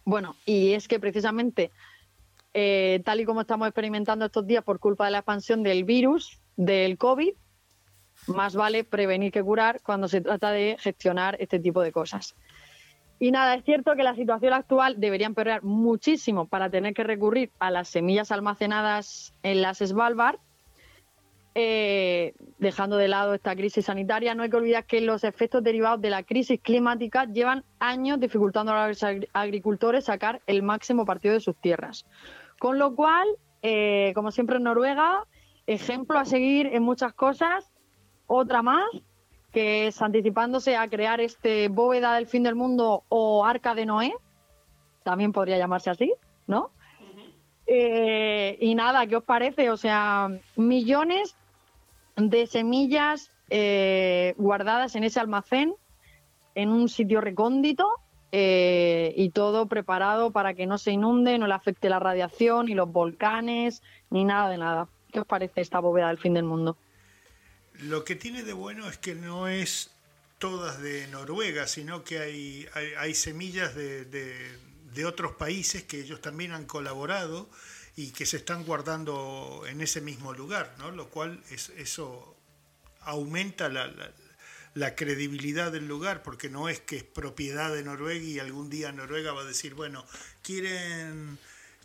Bueno, y es que precisamente tal y como estamos experimentando estos días por culpa de la expansión del virus, del COVID, más vale prevenir que curar cuando se trata de gestionar este tipo de cosas. Y nada, es cierto que la situación actual debería empeorar muchísimo para tener que recurrir a las semillas almacenadas en las Svalbard, eh, dejando de lado esta crisis sanitaria. No hay que olvidar que los efectos derivados de la crisis climática llevan años dificultando a los agri- agricultores sacar el máximo partido de sus tierras. Con lo cual, eh, como siempre en Noruega, ejemplo a seguir en muchas cosas, otra más, que es anticipándose a crear este bóveda del fin del mundo o arca de Noé, también podría llamarse así, ¿no? Eh, y nada, ¿qué os parece? O sea, millones de semillas eh, guardadas en ese almacén, en un sitio recóndito, eh, y todo preparado para que no se inunde, no le afecte la radiación, ni los volcanes, ni nada de nada. ¿Qué os parece esta bóveda del fin del mundo? Lo que tiene de bueno es que no es todas de Noruega, sino que hay, hay, semillas de- de otros países que ellos también han colaborado y que se están guardando en ese mismo lugar, ¿no? Lo cual es, eso aumenta la, la- la credibilidad del lugar, porque no es que es propiedad de Noruega y algún día Noruega va a decir, bueno, quieren...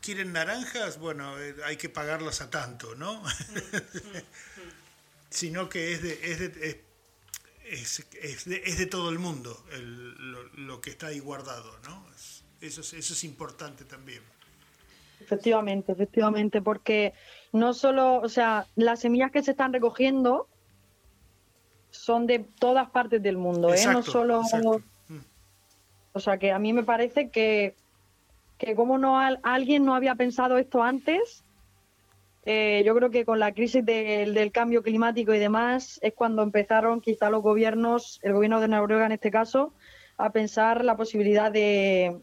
¿Quieren naranjas? Bueno, eh, hay que pagarlas a tanto, ¿no? sino que es de, es de, es, es- es de, es de todo el mundo el- lo, lo que está ahí guardado, ¿no? Es- eso, es, eso es importante también. Efectivamente, efectivamente, porque no solo, o sea, las semillas que se están recogiendo son de todas partes del mundo, ¿eh? No solo, exacto. O sea, que a mí me parece que, que como no al- alguien no había pensado esto antes, eh, yo creo que con la crisis del cambio climático y demás es cuando empezaron quizá los gobiernos, el gobierno de Noruega en este caso, a pensar la posibilidad de,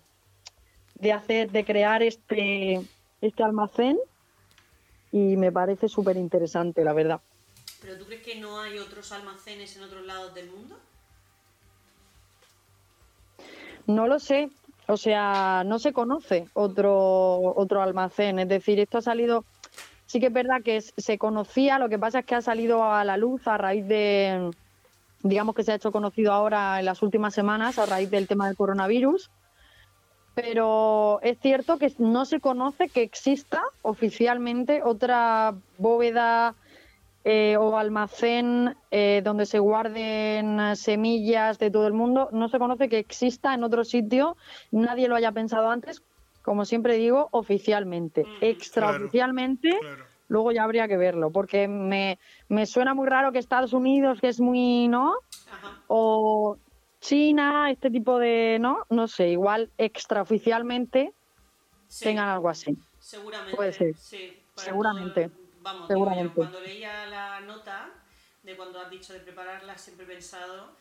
de hacer, de crear este, este almacén y me parece súper interesante, la verdad. ¿Pero tú crees que no hay otros almacenes en otros lados del mundo? No lo sé, o sea, no se conoce otro, otro almacén, es decir, esto ha salido, sí que es verdad que se conocía, lo que pasa es que ha salido a la luz a raíz de, digamos que se ha hecho conocido ahora en las últimas semanas a raíz del tema del coronavirus, pero es cierto que no se conoce que exista oficialmente otra bóveda eh, o almacén eh, donde se guarden semillas de todo el mundo. No se conoce que exista en otro sitio, nadie lo haya pensado antes, como siempre digo, oficialmente. Extraoficialmente Claro. luego ya habría que verlo, porque me, me suena muy raro que Estados Unidos, que es muy, ¿no? Ajá. O China, este tipo de, ¿no? No sé, igual extraoficialmente Sí, tengan algo así. seguramente. puede ser. Sí, Seguramente. todo- vamos, Seguramente. yo, cuando leía la nota de cuando has dicho de prepararla, siempre he pensado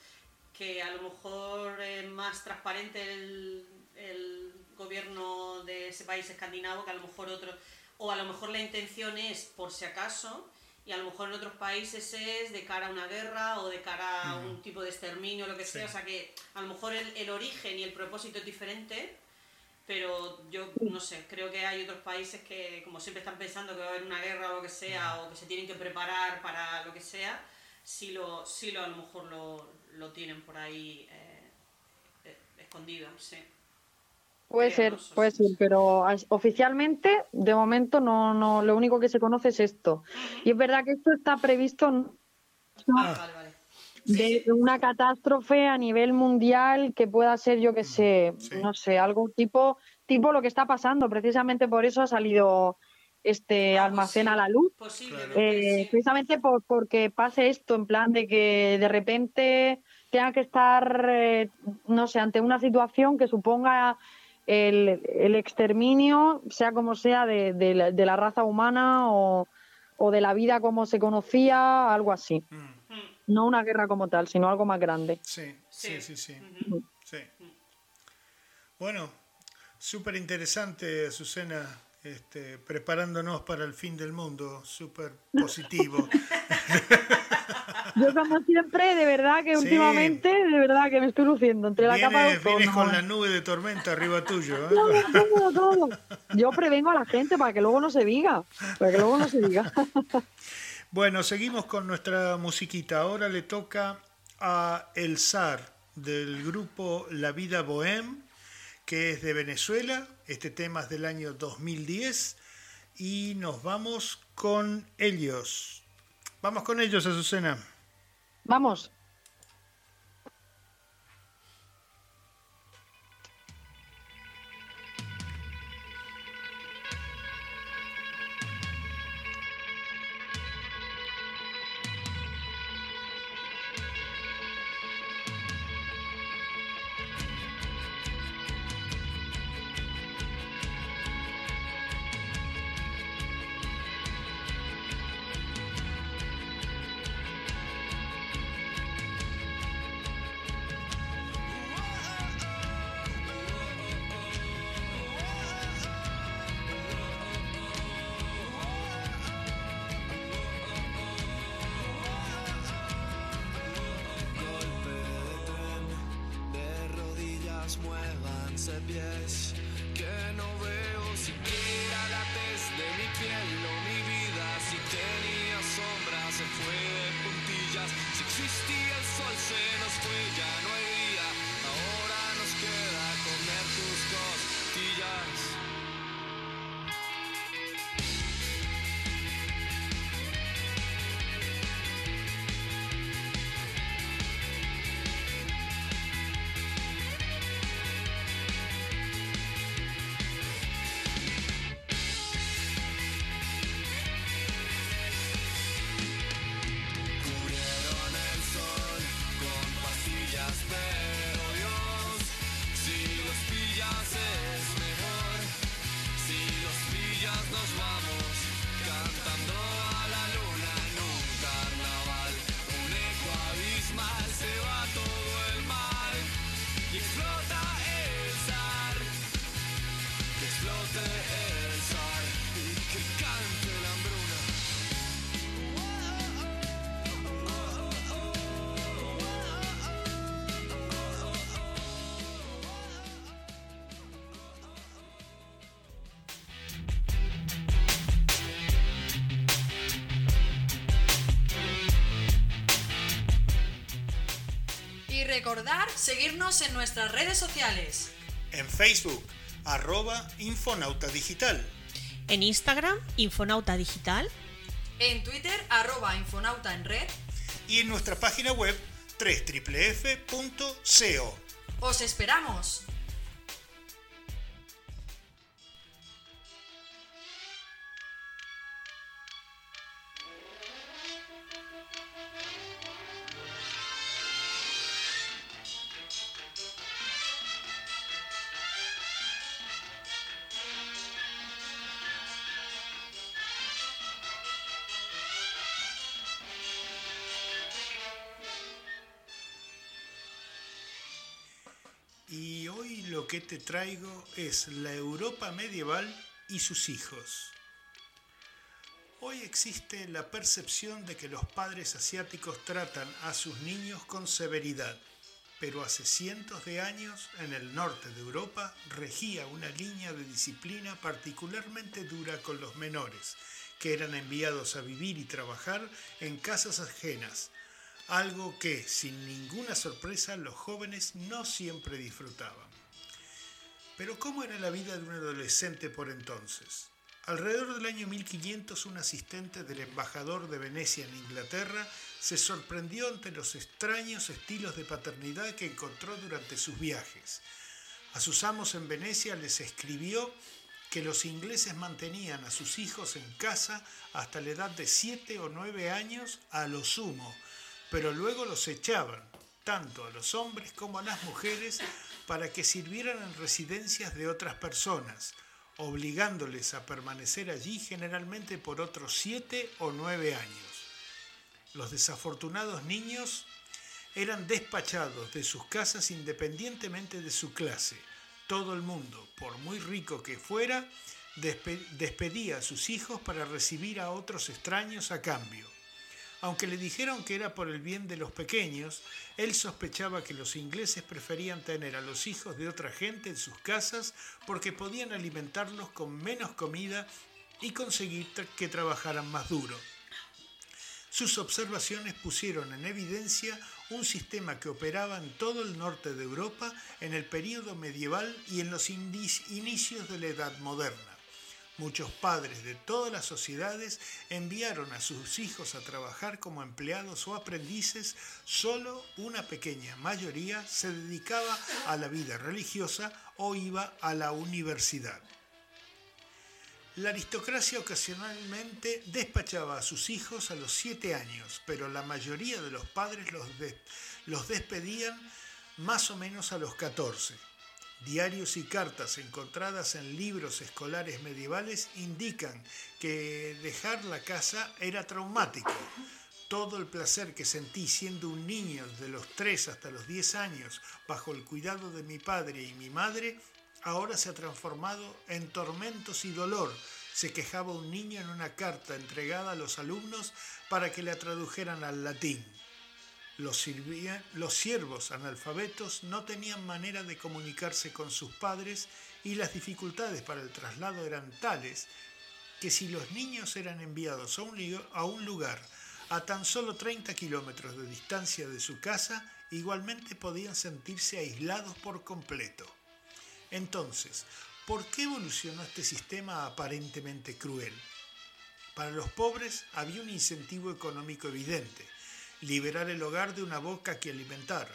que a lo mejor es más transparente el, el gobierno de ese país escandinavo que a lo mejor otro, o a lo mejor la intención es por si acaso, y a lo mejor en otros países es de cara a una guerra o de cara a un tipo de exterminio o lo que sea, o sea que a lo mejor el, el origen y el propósito es diferente, pero yo no sé, creo que hay otros países que como siempre están pensando que va a haber una guerra o lo que sea, o que se tienen que preparar para lo que sea, sí lo, sí lo a lo mejor lo, lo tienen por ahí eh, eh, escondido, sí. Puede ser, puede ser, pero oficialmente, de momento, no, no, lo único que se conoce es esto. Y es verdad que esto está previsto Ah. vale, vale. de una catástrofe a nivel mundial que pueda ser, yo que sé, sí. no sé, algo tipo, tipo lo que está pasando. Precisamente por eso ha salido este Ah, pues almacén sí, a la luz. Eh, precisamente por, porque pase esto, en plan de que de repente tenga que estar, eh, no sé, ante una situación que suponga el, el exterminio, sea como sea, de, de la, de la raza humana o, o de la vida como se conocía, algo así. Mm, No una guerra como tal, sino algo más grande. Sí, sí, sí, sí. Bueno, súper interesante, Azucena, este, preparándonos para el fin del mundo, súper positivo. Yo como siempre, de verdad que Sí. últimamente, de verdad que me estoy luciendo entre la capa de vienes, vienes ozono, con la nube de tormenta arriba tuyo. ¿eh? todo, todo. Yo prevengo a la gente para que luego no se diga, para que luego no se diga. Bueno, seguimos con nuestra musiquita. Ahora le toca a El Zar del grupo La Vida Bohem, que es de Venezuela. Este tema es del año 2010 y nos vamos con ellos. Vamos con ellos, Azucena. Vamos. Recordar seguirnos en nuestras redes sociales. En Facebook, arroba Infonauta Digital. En Instagram, Infonauta Digital. En Twitter, arroba Infonauta en red. Y en nuestra página web, www.co. ¡Os esperamos! Que te traigo es la Europa medieval y sus hijos. Hoy existe la percepción de que los padres asiáticos tratan a sus niños con severidad, pero hace cientos de años en el norte de Europa regía una línea de disciplina particularmente dura con los menores, que eran enviados a vivir y trabajar en casas ajenas, algo que, sin ninguna sorpresa, los jóvenes no siempre disfrutaban. Pero ¿cómo era la vida de un adolescente por entonces? Alrededor del año 1500, un asistente del embajador de Venecia en Inglaterra se sorprendió ante los extraños estilos de paternidad que encontró durante sus viajes. A sus amos en Venecia les escribió que los ingleses mantenían a sus hijos en casa hasta la edad de 7 o 9 años a lo sumo, pero luego los echaban, tanto a los hombres como a las mujeres, para que sirvieran en residencias de otras personas, obligándoles a permanecer allí generalmente por otros 7 o 9 años. Los desafortunados niños eran despachados de sus casas independientemente de su clase. Todo el mundo, por muy rico que fuera, despe- despedía a sus hijos para recibir a otros extraños a cambio. Aunque le dijeron que era por el bien de los pequeños, él sospechaba que los ingleses preferían tener a los hijos de otra gente en sus casas porque podían alimentarlos con menos comida y conseguir que trabajaran más duro. Sus observaciones pusieron en evidencia un sistema que operaba en todo el norte de Europa en el período medieval y en los inicios de la Edad Moderna. Muchos padres de todas las sociedades enviaron a sus hijos a trabajar como empleados o aprendices, solo una pequeña mayoría se dedicaba a la vida religiosa o iba a la universidad. La aristocracia ocasionalmente despachaba a sus hijos a los siete años, pero la mayoría de los padres los, los despedían más o menos a los 14. Diarios y cartas encontradas en libros escolares medievales indican que dejar la casa era traumático. Todo el placer que sentí siendo un niño de los 3 hasta los 10 años bajo el cuidado de mi padre y mi madre ahora se ha transformado en tormentos y dolor, se quejaba un niño en una carta entregada a los alumnos para que la tradujeran al latín. Los, los siervos analfabetos no tenían manera de comunicarse con sus padres y las dificultades para el traslado eran tales que si los niños eran enviados a un, a un lugar a tan solo 30 kilómetros de distancia de su casa, igualmente podían sentirse aislados por completo. Entonces, ¿por qué evolucionó este sistema aparentemente cruel? Para los pobres había un incentivo económico evidente, liberar el hogar de una boca que alimentar,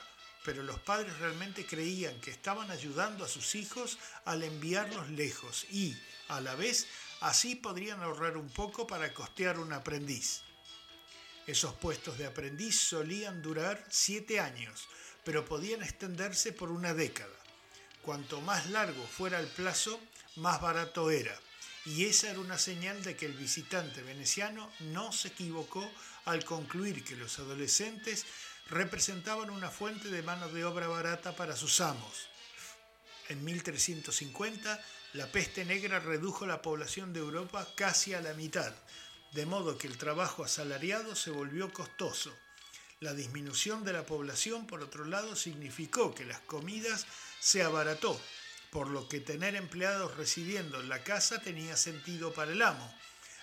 pero los padres realmente creían que estaban ayudando a sus hijos al enviarlos lejos y, a la vez, así podrían ahorrar un poco para costear un aprendiz. Esos puestos de aprendiz solían durar siete años, pero podían extenderse por una década. Cuanto más largo fuera el plazo, más barato era. Y esa era una señal de que el visitante veneciano no se equivocó al concluir que los adolescentes representaban una fuente de mano de obra barata para sus amos. En 1350, la peste negra redujo la población de Europa casi a la mitad, de modo que el trabajo asalariado se volvió costoso. La disminución de la población, por otro lado, significó que las comidas se abarató, por lo que tener empleados residiendo en la casa tenía sentido para el amo.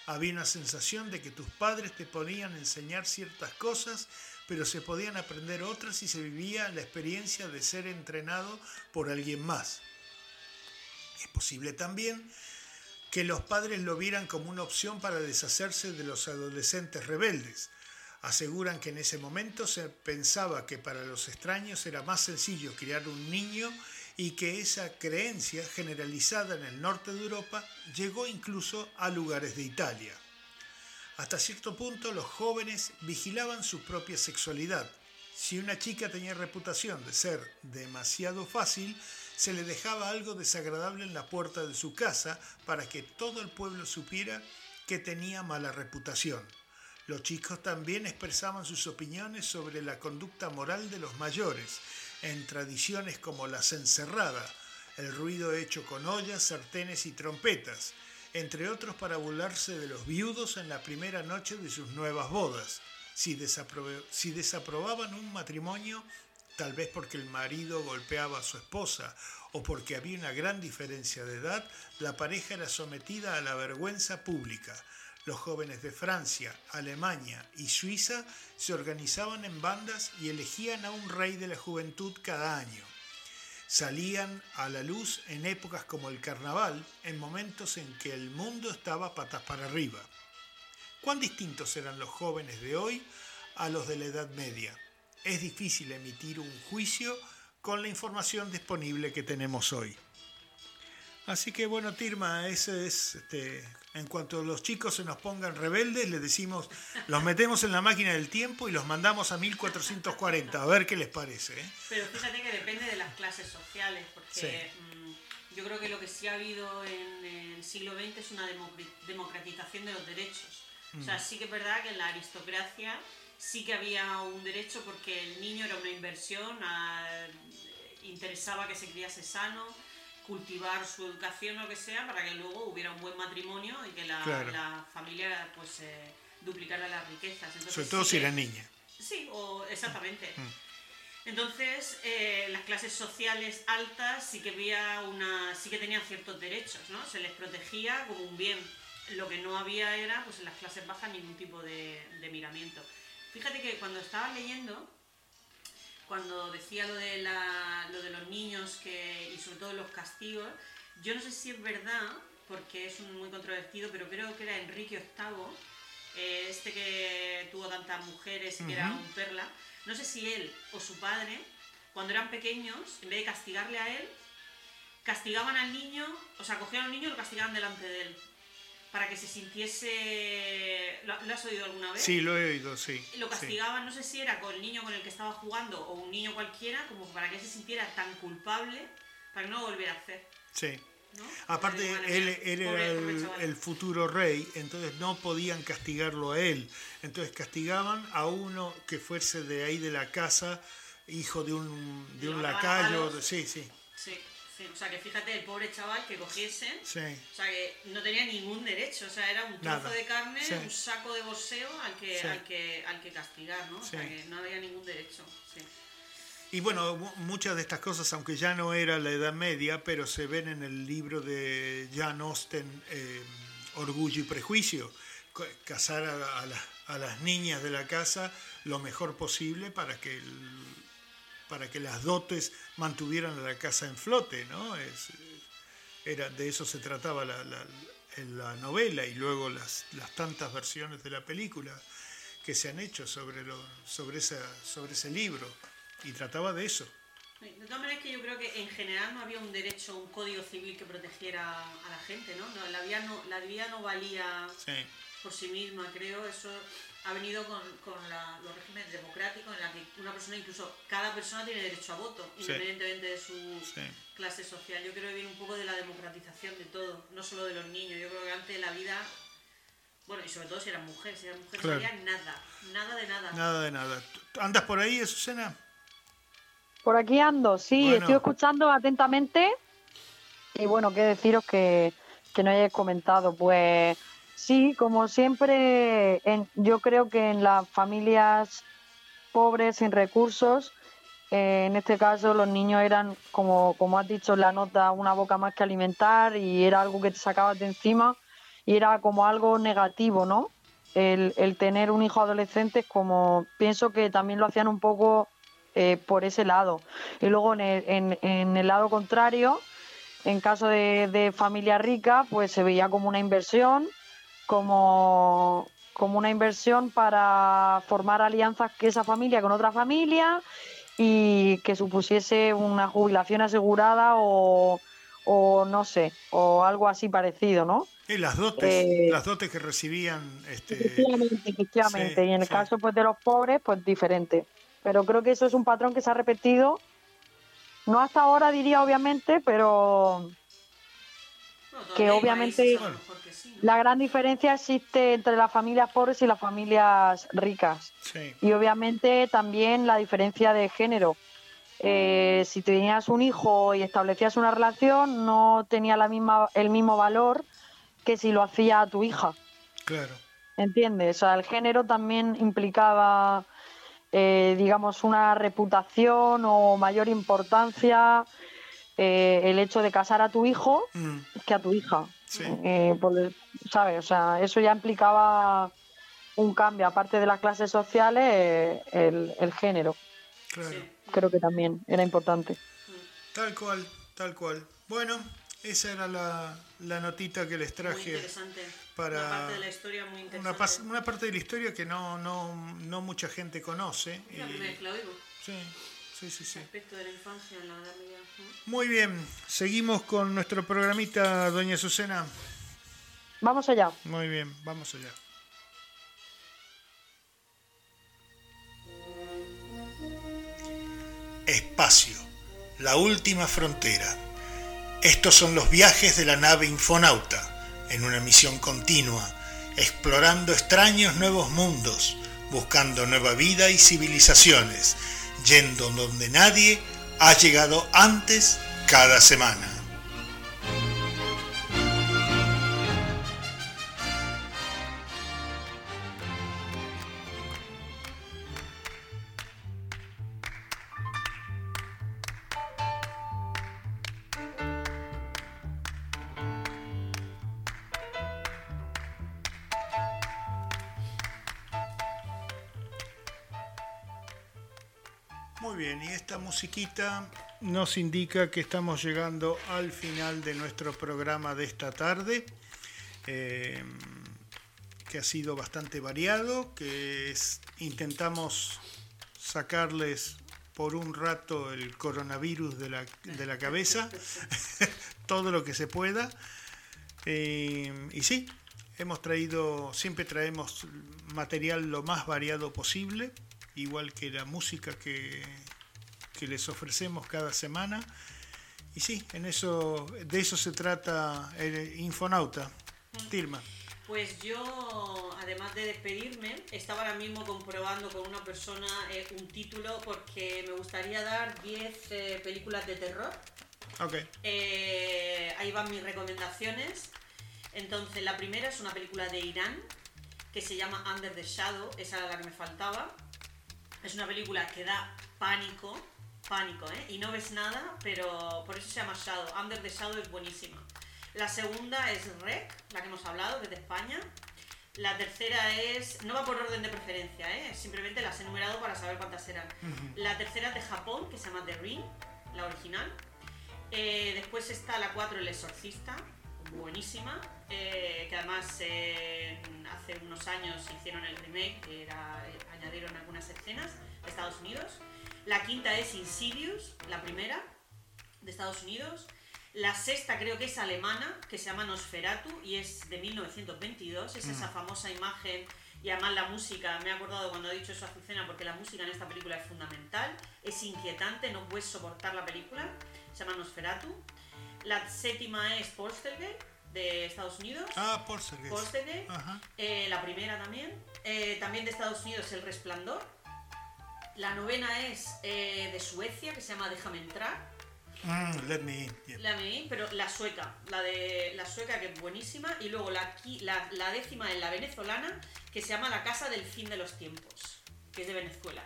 Había una sensación de que tus padres te podían enseñar ciertas cosas, pero se podían aprender otras y se vivía la experiencia de ser entrenado por alguien más. Es posible también que los padres lo vieran como una opción para deshacerse de los adolescentes rebeldes. Aseguran que en ese momento se pensaba que para los extraños era más sencillo criar un niño y que esa creencia generalizada en el norte de Europa llegó incluso a lugares de Italia. Hasta cierto punto los jóvenes vigilaban su propia sexualidad. Si una chica tenía reputación de ser demasiado fácil, se le dejaba algo desagradable en la puerta de su casa para que todo el pueblo supiera que tenía mala reputación. Los chicos también expresaban sus opiniones sobre la conducta moral de los mayores. En tradiciones como la cencerrada, el ruido hecho con ollas, sartenes y trompetas, entre otros para burlarse de los viudos en la primera noche de sus nuevas bodas. Si, si desaprobaban un matrimonio, tal vez porque el marido golpeaba a su esposa o porque había una gran diferencia de edad, la pareja era sometida a la vergüenza pública. Los jóvenes de Francia, Alemania y Suiza se organizaban en bandas y elegían a un rey de la juventud cada año. Salían a la luz en épocas como el carnaval, en momentos en que el mundo estaba patas para arriba. ¿Cuán distintos eran los jóvenes de hoy a los de la Edad Media? Es difícil emitir un juicio con la información disponible que tenemos hoy. Así que bueno, Tirma, ese es, este, en cuanto los chicos se nos pongan rebeldes, les decimos, los metemos en la máquina del tiempo y los mandamos a 1440, a ver qué les parece. ¿eh? Pero fíjate que depende de las clases sociales, porque mm, yo creo que lo que sí ha habido en el siglo XX es una democratización de los derechos. O sea, sí que es verdad que en la aristocracia sí que había un derecho porque el niño era una inversión, a- interesaba que se criase sano, cultivar su educación o lo que sea, para que luego hubiera un buen matrimonio y que la, Claro. la familia pues eh, duplicara las riquezas. Entonces, Sobre todo sí si era niña. Sí, o exactamente. Mm. Entonces, eh, las clases sociales altas sí que había una, sí que tenían ciertos derechos, ¿no? Se les protegía como un bien. Lo que no había era, pues en las clases bajas ningún tipo de, de miramiento. Fíjate que cuando estaba leyendo, cuando decía lo de, la- lo de los niños que, y sobre todo los castigos, yo no sé si es verdad, porque es muy controvertido, pero creo que era Enrique VIII, eh, este que tuvo tantas mujeres y que era un perla. No sé si él o su padre, cuando eran pequeños, en vez de castigarle a él, castigaban al niño, o sea, cogían al niño y lo castigaban delante de él. Para que se sintiese. ¿Lo, lo has oído alguna vez? Sí, lo he oído, sí. lo sí. castigaban, no sé si era con el niño con el que estaba jugando o un niño cualquiera, como para que se sintiera tan culpable para que no lo volviera a hacer. Sí. ¿no? Aparte, él, era el, futuro rey, entonces no podían castigarlo a él. Entonces castigaban a uno que fuese de ahí de la casa, hijo de un, de un lacayo. Sí, sí, Sí, o sea que fíjate, el pobre chaval que cogiesen, sí. o sea que no tenía ningún derecho, o sea, era un trozo Nada. de carne, Sí. un saco de boxeo al que, Sí. al que, al que castigar, ¿no? O sea que no había ningún derecho. Y bueno, mu- muchas de estas cosas, aunque ya no era la Edad Media, pero se ven en el libro de Jan Austen, eh, Orgullo y Prejuicio. Casar a, a la- a las niñas de la casa lo mejor posible para que, el- para que las dotes mantuvieran a la casa en flote, ¿no? Es, era, de eso se trataba la, la- la novela y luego las, las tantas versiones de la película que se han hecho sobre, lo, sobre, esa, sobre ese libro. Y trataba de eso. De todas maneras que yo creo que en general no había un derecho, un código civil que protegiera a la gente, ¿no? No, la, vida no la vida no valía Sí, por sí misma, creo. Eso ha venido con, con la- los regímenes democráticos en la que una persona, incluso cada persona tiene derecho a voto, Sí. independientemente de su sí. clase social. Yo creo que viene un poco de la democratización de todo, no solo de los niños. Yo creo que antes la vida, bueno, y sobre todo si eran mujeres, si eran mujeres Claro. no había nada, nada de nada. Nada de nada. ¿Andas por ahí, Azucena? Por aquí ando, sí, Bueno. estoy escuchando atentamente. Y bueno, qué deciros que, que no hayáis comentado. Pues sí, como siempre, en- yo creo que en las familias pobres, sin recursos, eh, en este caso los niños eran, como, como has dicho en la nota, una boca más que alimentar y era algo que te sacabas de encima y era como algo negativo, ¿no? El, tener un hijo adolescente es como, pienso que también lo hacían un poco eh, por ese lado. Y luego en el, en- el lado contrario, en caso de familia rica, pues se veía como una inversión, como, como una inversión para formar alianzas que esa familia con otra familia y que supusiese una jubilación asegurada o, o no sé, o algo así parecido, ¿no? Y las dotes, Eh, las dotes que recibían. Este, Efectivamente, efectivamente. sí, y en el sí. caso pues de los pobres, pues diferente. Pero creo que eso es un patrón que se ha repetido, no hasta ahora diría obviamente, pero que obviamente- a la gran diferencia existe entre las familias pobres y las familias ricas. sí, Y obviamente también la diferencia de género. eh, si tenías un hijo y establecías una relación, no tenía la misma, el mismo valor que si lo hacía tu hija. Claro. ¿Entiendes? O sea, el género también implicaba, eh, digamos, una reputación o mayor importancia eh, el hecho de casar a tu hijo Mm, que a tu hija. sí. Eh, ¿Sabes? O sea, eso ya implicaba un cambio, aparte de las clases sociales, eh, el, el género. Claro. Creo que también era importante. Tal cual, tal cual. Bueno, esa era la, la notita que les Muy traje. interesante. para Una parte de la historia muy interesante. Una, parte de la historia que no, no, no mucha gente conoce. Es la y- primera vez que la oigo. sí, sí, sí, sí. Respecto de la infancia en la Edad Media. Muy bien, seguimos con nuestro programita, doña Azucena. Vamos allá. Muy bien, vamos allá. Espacio, la última frontera. Estos son los viajes de la nave Infonauta, en una misión continua, explorando extraños nuevos mundos, buscando nueva vida y civilizaciones, yendo donde nadie ha llegado antes cada semana. Nos indica que estamos llegando al final de nuestro programa de esta tarde, eh, que ha sido bastante variado, que intentamos sacarles por un rato el coronavirus de la, de la cabeza, todo lo que se pueda. Eh, y sí, hemos traído, siempre traemos material lo más variado posible, igual que la música que, que les ofrecemos cada semana. Y sí, en eso, de eso se trata el Infonauta. Tirma. Pues yo, además de despedirme, estaba ahora mismo comprobando con una persona eh, un título porque me gustaría dar 10 eh, películas de terror. Ok. Eh, ahí van mis recomendaciones. Entonces, la primera es una película de Irán que se llama Under the Shadow, esa era la que me faltaba. Es una película que da pánico, pánico, ¿eh? Y no ves nada, pero por eso se llama Shadow. Under the Shadow es buenísima. La segunda es Rec, la que hemos hablado, que es de España. La tercera es, no va por orden de preferencia, ¿eh? simplemente las he enumerado para saber cuántas eran. La tercera es de Japón, que se llama The Ring, la original. Eh, después está la 4, El Exorcista, buenísima, eh, que además eh, hace unos años hicieron el remake, que era, añadieron algunas escenas de Estados Unidos. La quinta es Insidious, la primera, de Estados Unidos. La sexta creo que es alemana, que se llama Nosferatu y es de 1922. Es esa famosa imagen y además la música. Me he acordado cuando ha dicho eso Azucena porque la música en esta película es fundamental. Es inquietante, no puedes soportar la película. Se llama Nosferatu. La séptima es Polstergeist de Estados Unidos. Ah. Poltergeist. Ajá. Eh, la primera también. Eh, también de Estados Unidos El Resplandor. La novena es eh, de Suecia, que se llama Déjame entrar. Mm, let me in. yeah. La me- pero la sueca, la de la sueca que es buenísima. Y luego la, qui- la, la décima es la venezolana, que se llama La Casa del Fin de los Tiempos, que es de Venezuela.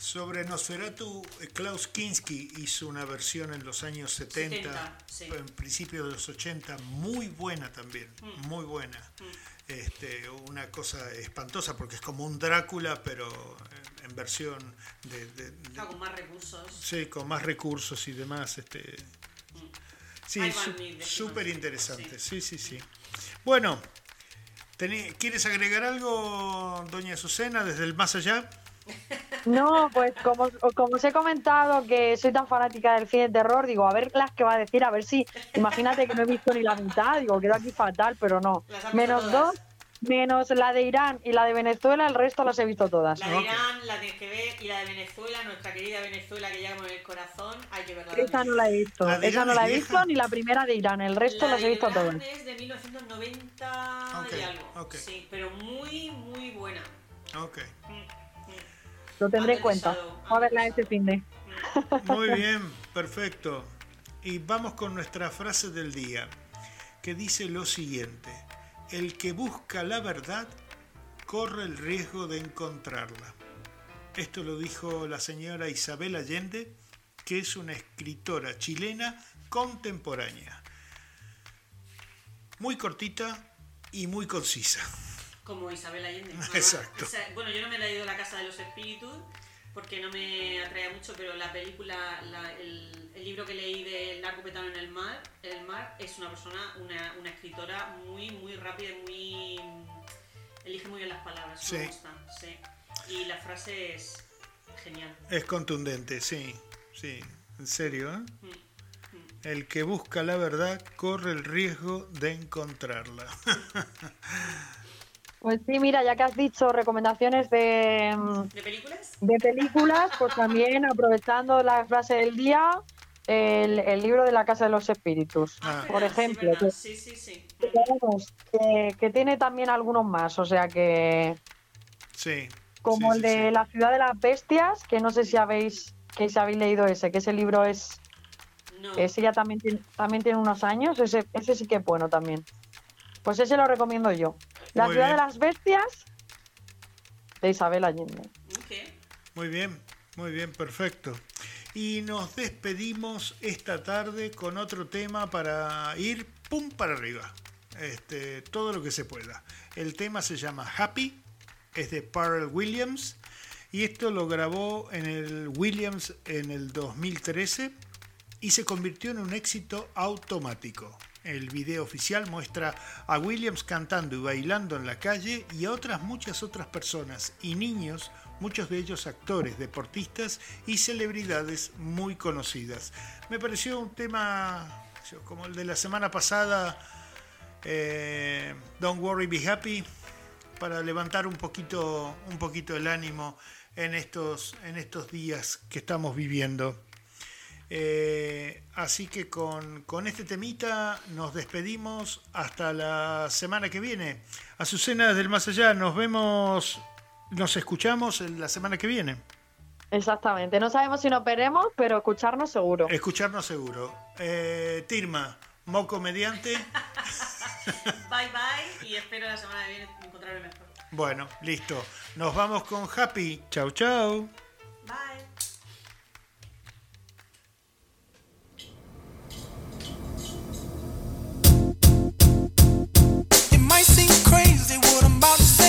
Sobre Nosferatu, Klaus Kinski hizo una versión en los años 70, 70, sí. en principio de los 80, muy buena también, Mm. muy buena. Este, una cosa espantosa porque es como un Drácula, pero en, versión de, de- de- Está con más recursos. sí, con más recursos y demás. Este, sí, su- súper interesante. Sí, sí, sí. Bueno, ¿quieres agregar algo, doña Azucena, desde el más allá? No, pues como, como os he comentado que soy tan fanática del cine de terror, digo, a ver las que va a decir, a ver si, imagínate que no he visto ni la mitad, digo, quedo aquí fatal, pero no. Menos todas. dos, menos la de Irán y la de Venezuela, el resto las he visto todas. La de. Irán, la tienes que ver, y la de Venezuela, nuestra querida Venezuela que llevamos en el corazón, hay que verla. Esa no la he visto, La esa no la he vieja. visto, ni la primera de Irán, el resto La las he visto Irán todas. es de 1990 Ok, y algo. Sí, pero muy, muy buena. Ok. Lo tendré en cuenta. a verla este fin de. Muy bien, perfecto. Y vamos con nuestra frase del día, que dice lo siguiente. El que busca la verdad corre el riesgo de encontrarla. Esto lo dijo la señora Isabel Allende, que es una escritora chilena contemporánea. Muy cortita y muy concisa. Como Isabel Allende. Exacto. O sea, bueno, yo no me he leído La Casa de los Espíritus porque no me atrae mucho, pero la película, la- el, el libro que leí de El Narco en el mar, el mar es una persona, una, una escritora muy, muy rápida y muy... Elige muy bien las palabras, Sí. me gusta, sí. Y la frase es genial. Es contundente, sí, sí, en serio. ¿eh? Mm, mm. El que busca la verdad corre el riesgo de encontrarla. Pues sí, mira, ya que has dicho recomendaciones de, mm, ¿De películas? de películas, pues también aprovechando la frase del día, el, el libro de la Casa de los Espíritus, Ah. por verdad, sí, ejemplo, verdad. que, Sí, sí, sí. que, que- que tiene también algunos más, o sea que Sí. como sí, el sí, de sí. La ciudad de las bestias, que no sé si habéis que si habéis leído ese, que ese libro es No. ese ya también tiene, también tiene unos años, ese, ese sí que es bueno también. Pues ese lo recomiendo yo. La Muy ciudad bien. de las bestias de Isabel Allende. Muy bien, muy bien, perfecto. Y nos despedimos esta tarde con otro tema para ir pum para arriba. Este, todo lo que se pueda. El tema se llama Happy, es de Pharrell Williams y esto lo grabó en el Williams en el 2013 y se convirtió en un éxito automático. El video oficial muestra a Williams cantando y bailando en la calle y a otras muchas otras personas y niños, muchos de ellos actores, deportistas y celebridades muy conocidas. Me pareció un tema como el de la semana pasada, eh, Don't Worry Be Happy, para levantar un poquito, un poquito el ánimo en estos, en estos días que estamos viviendo. Eh, así que con, con este temita nos despedimos hasta la semana que viene. Azucena del Más Allá, nos vemos, nos escuchamos en la semana que viene. Exactamente. No sabemos si nos veremos, pero escucharnos seguro. Escucharnos seguro. Eh, Tirma, moco mediante. Bye bye y espero la semana que viene encontrarme mejor. Bueno, listo. Nos vamos con Happy. Chau, chau. about